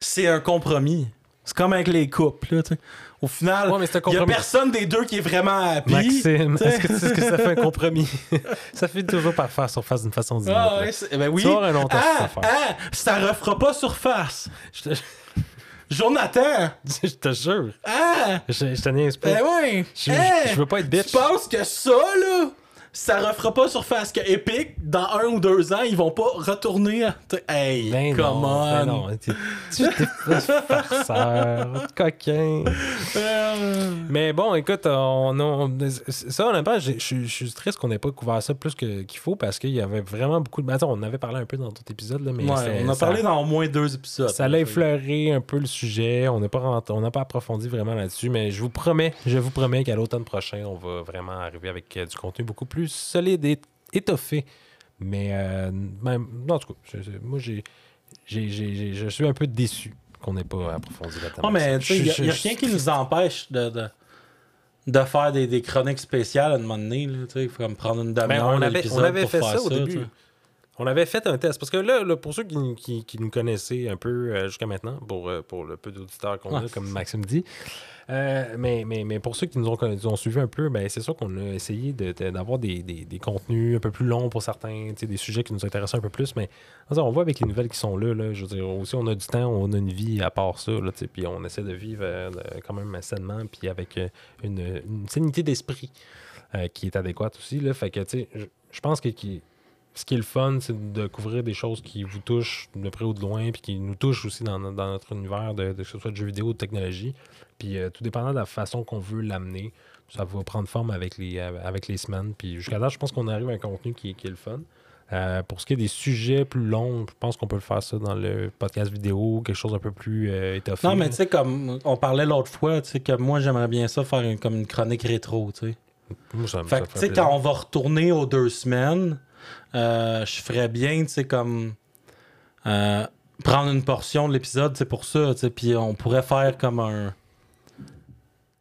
C'est un compromis. C'est comme avec les couples, là, tu sais. Au final, Ouais, il y a compromis. personne des deux qui est vraiment happy. Maxime, est-ce que ce que ça fait un compromis? ça fait toujours par faire surface d'une façon ou d'une Ah, autre. ouais, ben oui. Avoir un long ah, ah, ça refera pas surface. Je te, Jonathan! je te jure. Ah! Je, je te niaise pas. Ben ouais! Je- je veux pas être bitch. Tu penses que ça, là, ça refera pas surface que Epic, dans un ou deux ans, ils vont pas retourner à... Hey, Ben come non, ben on! non. Tu t'es farceur, coquin. Euh, Mais bon, écoute, on, on- ça, honnêtement, je suis- je suis triste qu'on n'ait pas couvert ça plus que- qu'il faut parce qu'il y avait vraiment beaucoup de. Ben, attends, on avait parlé un peu dans d'autres épisodes, là, mais ouais, on a ça- parlé dans au moins deux épisodes. Ça l'a effleuré un peu le sujet. On n'a pas, rent- on n'a pas approfondi vraiment là-dessus, mais je vous promets, je vous promets qu'à l'automne prochain, on va vraiment arriver avec euh, du contenu beaucoup plus solide et étoffé. Mais euh, même, non, en tout cas, je- moi, j'ai, j'ai- j'ai- je suis un peu déçu qu'on n'ait pas approfondi là-dedans. Non, mais tu sais, il n'y a, rien qui nous empêche de, de, de faire des, des chroniques spéciales à un moment donné. Tu sais, comme prendre une Ben, demi-heure on avait, on fait faire ça au début. On avait fait un test. Parce que là, là, pour ceux qui, qui- qui nous connaissaient un peu euh, jusqu'à maintenant, pour, euh, pour le peu d'auditeurs qu'on a, comme Maxime dit, euh, mais, mais, mais pour ceux qui nous ont, nous ont suivis un peu, ben, c'est sûr qu'on a essayé de- de- d'avoir des, des- des contenus un peu plus longs pour certains, des sujets qui nous intéressent un peu plus. Mais on voit avec les nouvelles qui sont là, là, je veux dire, aussi, on a du temps, on a une vie à part ça, puis on essaie de vivre quand même sainement, puis avec une, une sérénité d'esprit qui est adéquate aussi. Là, fait que, tu sais, je, je pense que qui- ce qui est le fun, c'est de couvrir des choses qui vous touchent de près ou de loin, puis qui nous touchent aussi dans, dans notre univers, de, de- que ce soit de jeux vidéo ou de technologie. Puis euh, tout dépendant de la façon qu'on veut l'amener, ça va prendre forme avec les, euh, avec les semaines. Puis jusqu'à là, je pense qu'on arrive à un contenu qui, qui est le fun. Euh, pour ce qui est des sujets plus longs, je pense qu'on peut le faire ça dans le podcast vidéo, quelque chose un peu plus euh, étoffé. Non, mais tu sais, comme on parlait l'autre fois, tu sais, que moi, j'aimerais bien ça faire une, comme une chronique rétro, tu sais. Moi, ça Fait tu sais, quand on va retourner aux deux semaines, euh, je ferais bien, tu sais, comme euh, prendre une portion de l'épisode, c'est pour ça, tu sais, puis on pourrait faire comme un.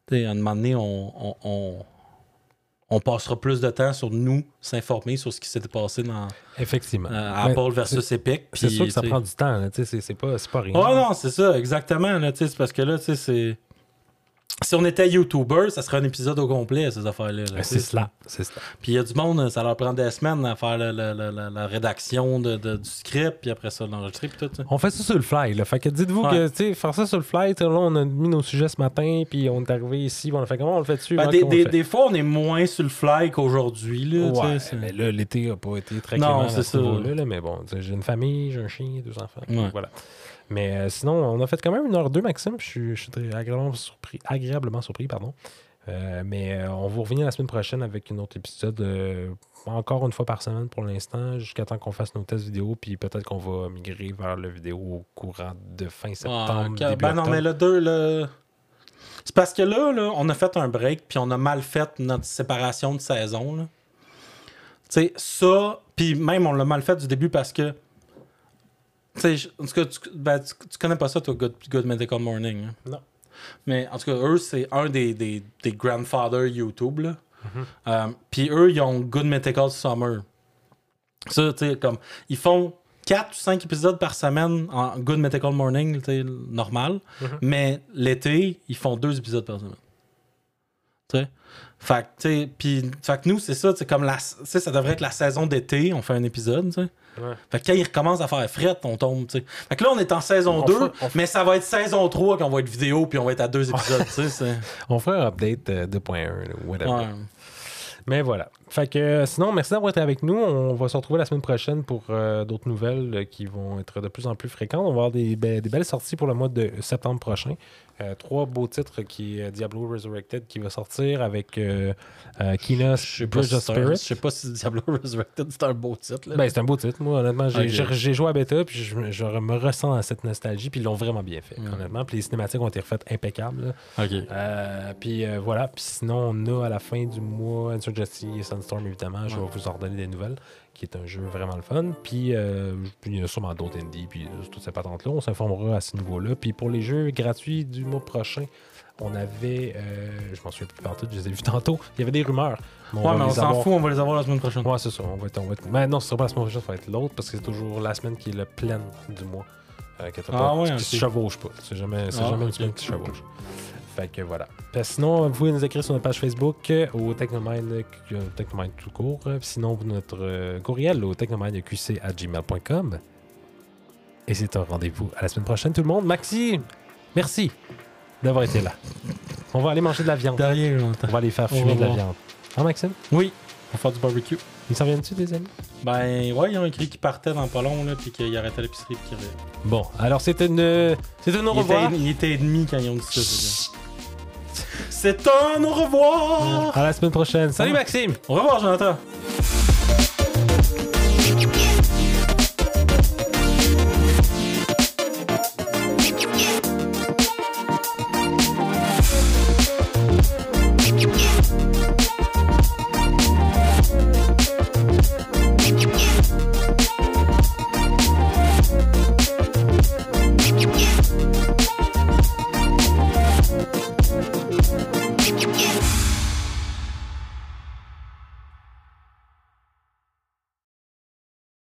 Tu sais, à un moment donné, on, on, on, on passera plus de temps sur nous, s'informer sur ce qui s'était passé dans Effectivement. euh, Apple versus Epic. C'est sûr que ça prend du temps. tu sais, C'est pas, pas rien. Ouais, non, c'est ça, exactement. Tu sais, c'est parce que là, tu sais, c'est. Si on était YouTuber, ça serait un épisode au complet, ces affaires-là. là, Ben, c'est cela. C'est cela. Puis il y a du monde, ça leur prend des semaines à faire la, la- la- rédaction de, de- du script, puis après ça, l'enregistrer, puis tout ça. On fait ça sur le fly. Là. Fait que dites-vous Ouais. que, tu sais, faire ça sur le fly, là, on a mis nos sujets ce matin, puis on est arrivé ici, on a fait comment on le fait dessus? Ben, des, des- fait? des fois, on est moins sur le fly qu'aujourd'hui. Là, Ouais, mais là, l'été a pas été très Non, c'est ce ça. niveau-là, là, mais bon, j'ai une famille, j'ai un chien, deux enfants. Ouais. Voilà. Mais euh, sinon, on a fait quand même une heure deux, Maxime. Je suis, je suis très agréablement surpris, agréablement surpris pardon. Euh, mais euh, on vous revient la semaine prochaine avec un autre épisode, encore une fois par semaine pour l'instant, jusqu'à temps qu'on fasse nos tests vidéo, puis peut-être qu'on va migrer vers le vidéo au courant de fin Ah, septembre. début ben non, mais le 2, là. C'est parce que là, là, on a fait un break, puis on a mal fait notre séparation de saison. Tu sais, ça, puis même on l'a mal fait du début parce que. Tu sais, en tout cas, tu, ben, tu, tu connais pas ça, toi, Good, Good Medical Morning. hein? Non. Mais en tout cas, eux, c'est un des, des, des grandfathers YouTube. là. Mhm. Euh, puis eux, ils ont Good Medical Summer. Ça, tu sais, comme. Ils font 4 ou 5 épisodes par semaine en Good Medical Morning, tu sais, normal. Mhm. Mais l'été, ils font 2 épisodes par semaine. Tu sais? Fait que, fait nous, c'est ça, c'est comme la. Ça devrait être la saison d'été, on fait un épisode, tu sais. Ouais. Fait que quand ils recommencent à faire fret, on tombe, tu sais. Fait que là, on est en saison On 2, fait- on fait- mais ça va être saison 3 quand on va être vidéo, puis on va être à deux épisodes, tu sais. On fera un update euh, 2.1, là, whatever. Ouais. Mais voilà. Fait que euh, sinon, merci d'avoir été avec nous. On va se retrouver la semaine prochaine pour euh, d'autres nouvelles euh, qui vont être de plus en plus fréquentes. On va avoir des, be- des belles sorties pour le mois de septembre prochain. Euh, trois beaux titres qui est Diablo Resurrected qui va sortir avec euh, Kina Bridge of Spirit. je sais pas si Diablo Resurrected c'est un beau titre. Là. Ben, c'est un beau titre, moi, honnêtement. J'ai joué à bêta, puis je, me- je me ressens dans cette nostalgie, puis ils l'ont vraiment bien fait, Mm. honnêtement. Puis les cinématiques ont été refaites impeccables. là. ok. Puis voilà. Puis sinon, on a à la fin du mois Insurgency et Sandstorm, évidemment, je vais vous en redonner des nouvelles, qui est un jeu vraiment le fun. Puis, euh, puis il y a sûrement d'autres indies, puis euh, toutes ces patentes-là. On s'informera à ce niveau-là. Puis pour les jeux gratuits du mois prochain, on avait, euh, je m'en souviens plus partout, je les ai vus tantôt, il y avait des rumeurs. Ouais, mais on s'en avoir- fout, on va les avoir la semaine prochaine. Ouais, c'est ça. On va être, on va être... Mais non, ce sera pas la semaine prochaine, ça va être l'autre parce que c'est toujours la semaine qui est le pleine du mois. Euh, que Ah pas, ouais, qui ok. se chevauche pas. C'est jamais, Ah, jamais une semaine qui se chevauche. Fait que voilà. Puis sinon, vous pouvez nous écrire sur notre page Facebook euh, au Technomind, euh, Technomind tout court. Euh, Sinon, notre courriel au technomindqc.gmail.com. Et c'est un rendez-vous à la semaine prochaine, tout le monde. Maxi, merci d'avoir été là. On va aller manger de la viande. Derrière. On va aller faire fumer de la viande. Hein, Maxime? Oui, on va faire du barbecue. Ils s'en viennent-tu, des amis? Ben, ouais, ils ont écrit qu'ils partaient dans pas long, là, puis qu'ils arrêtaient à l'épicerie, puis qu'ils. Bon, alors c'était une. C'était une au Il revoir. était, il était ennemi quand ils ont dit ça. C'est un au revoir. À la semaine prochaine. Salut Maxime. Au revoir Jonathan.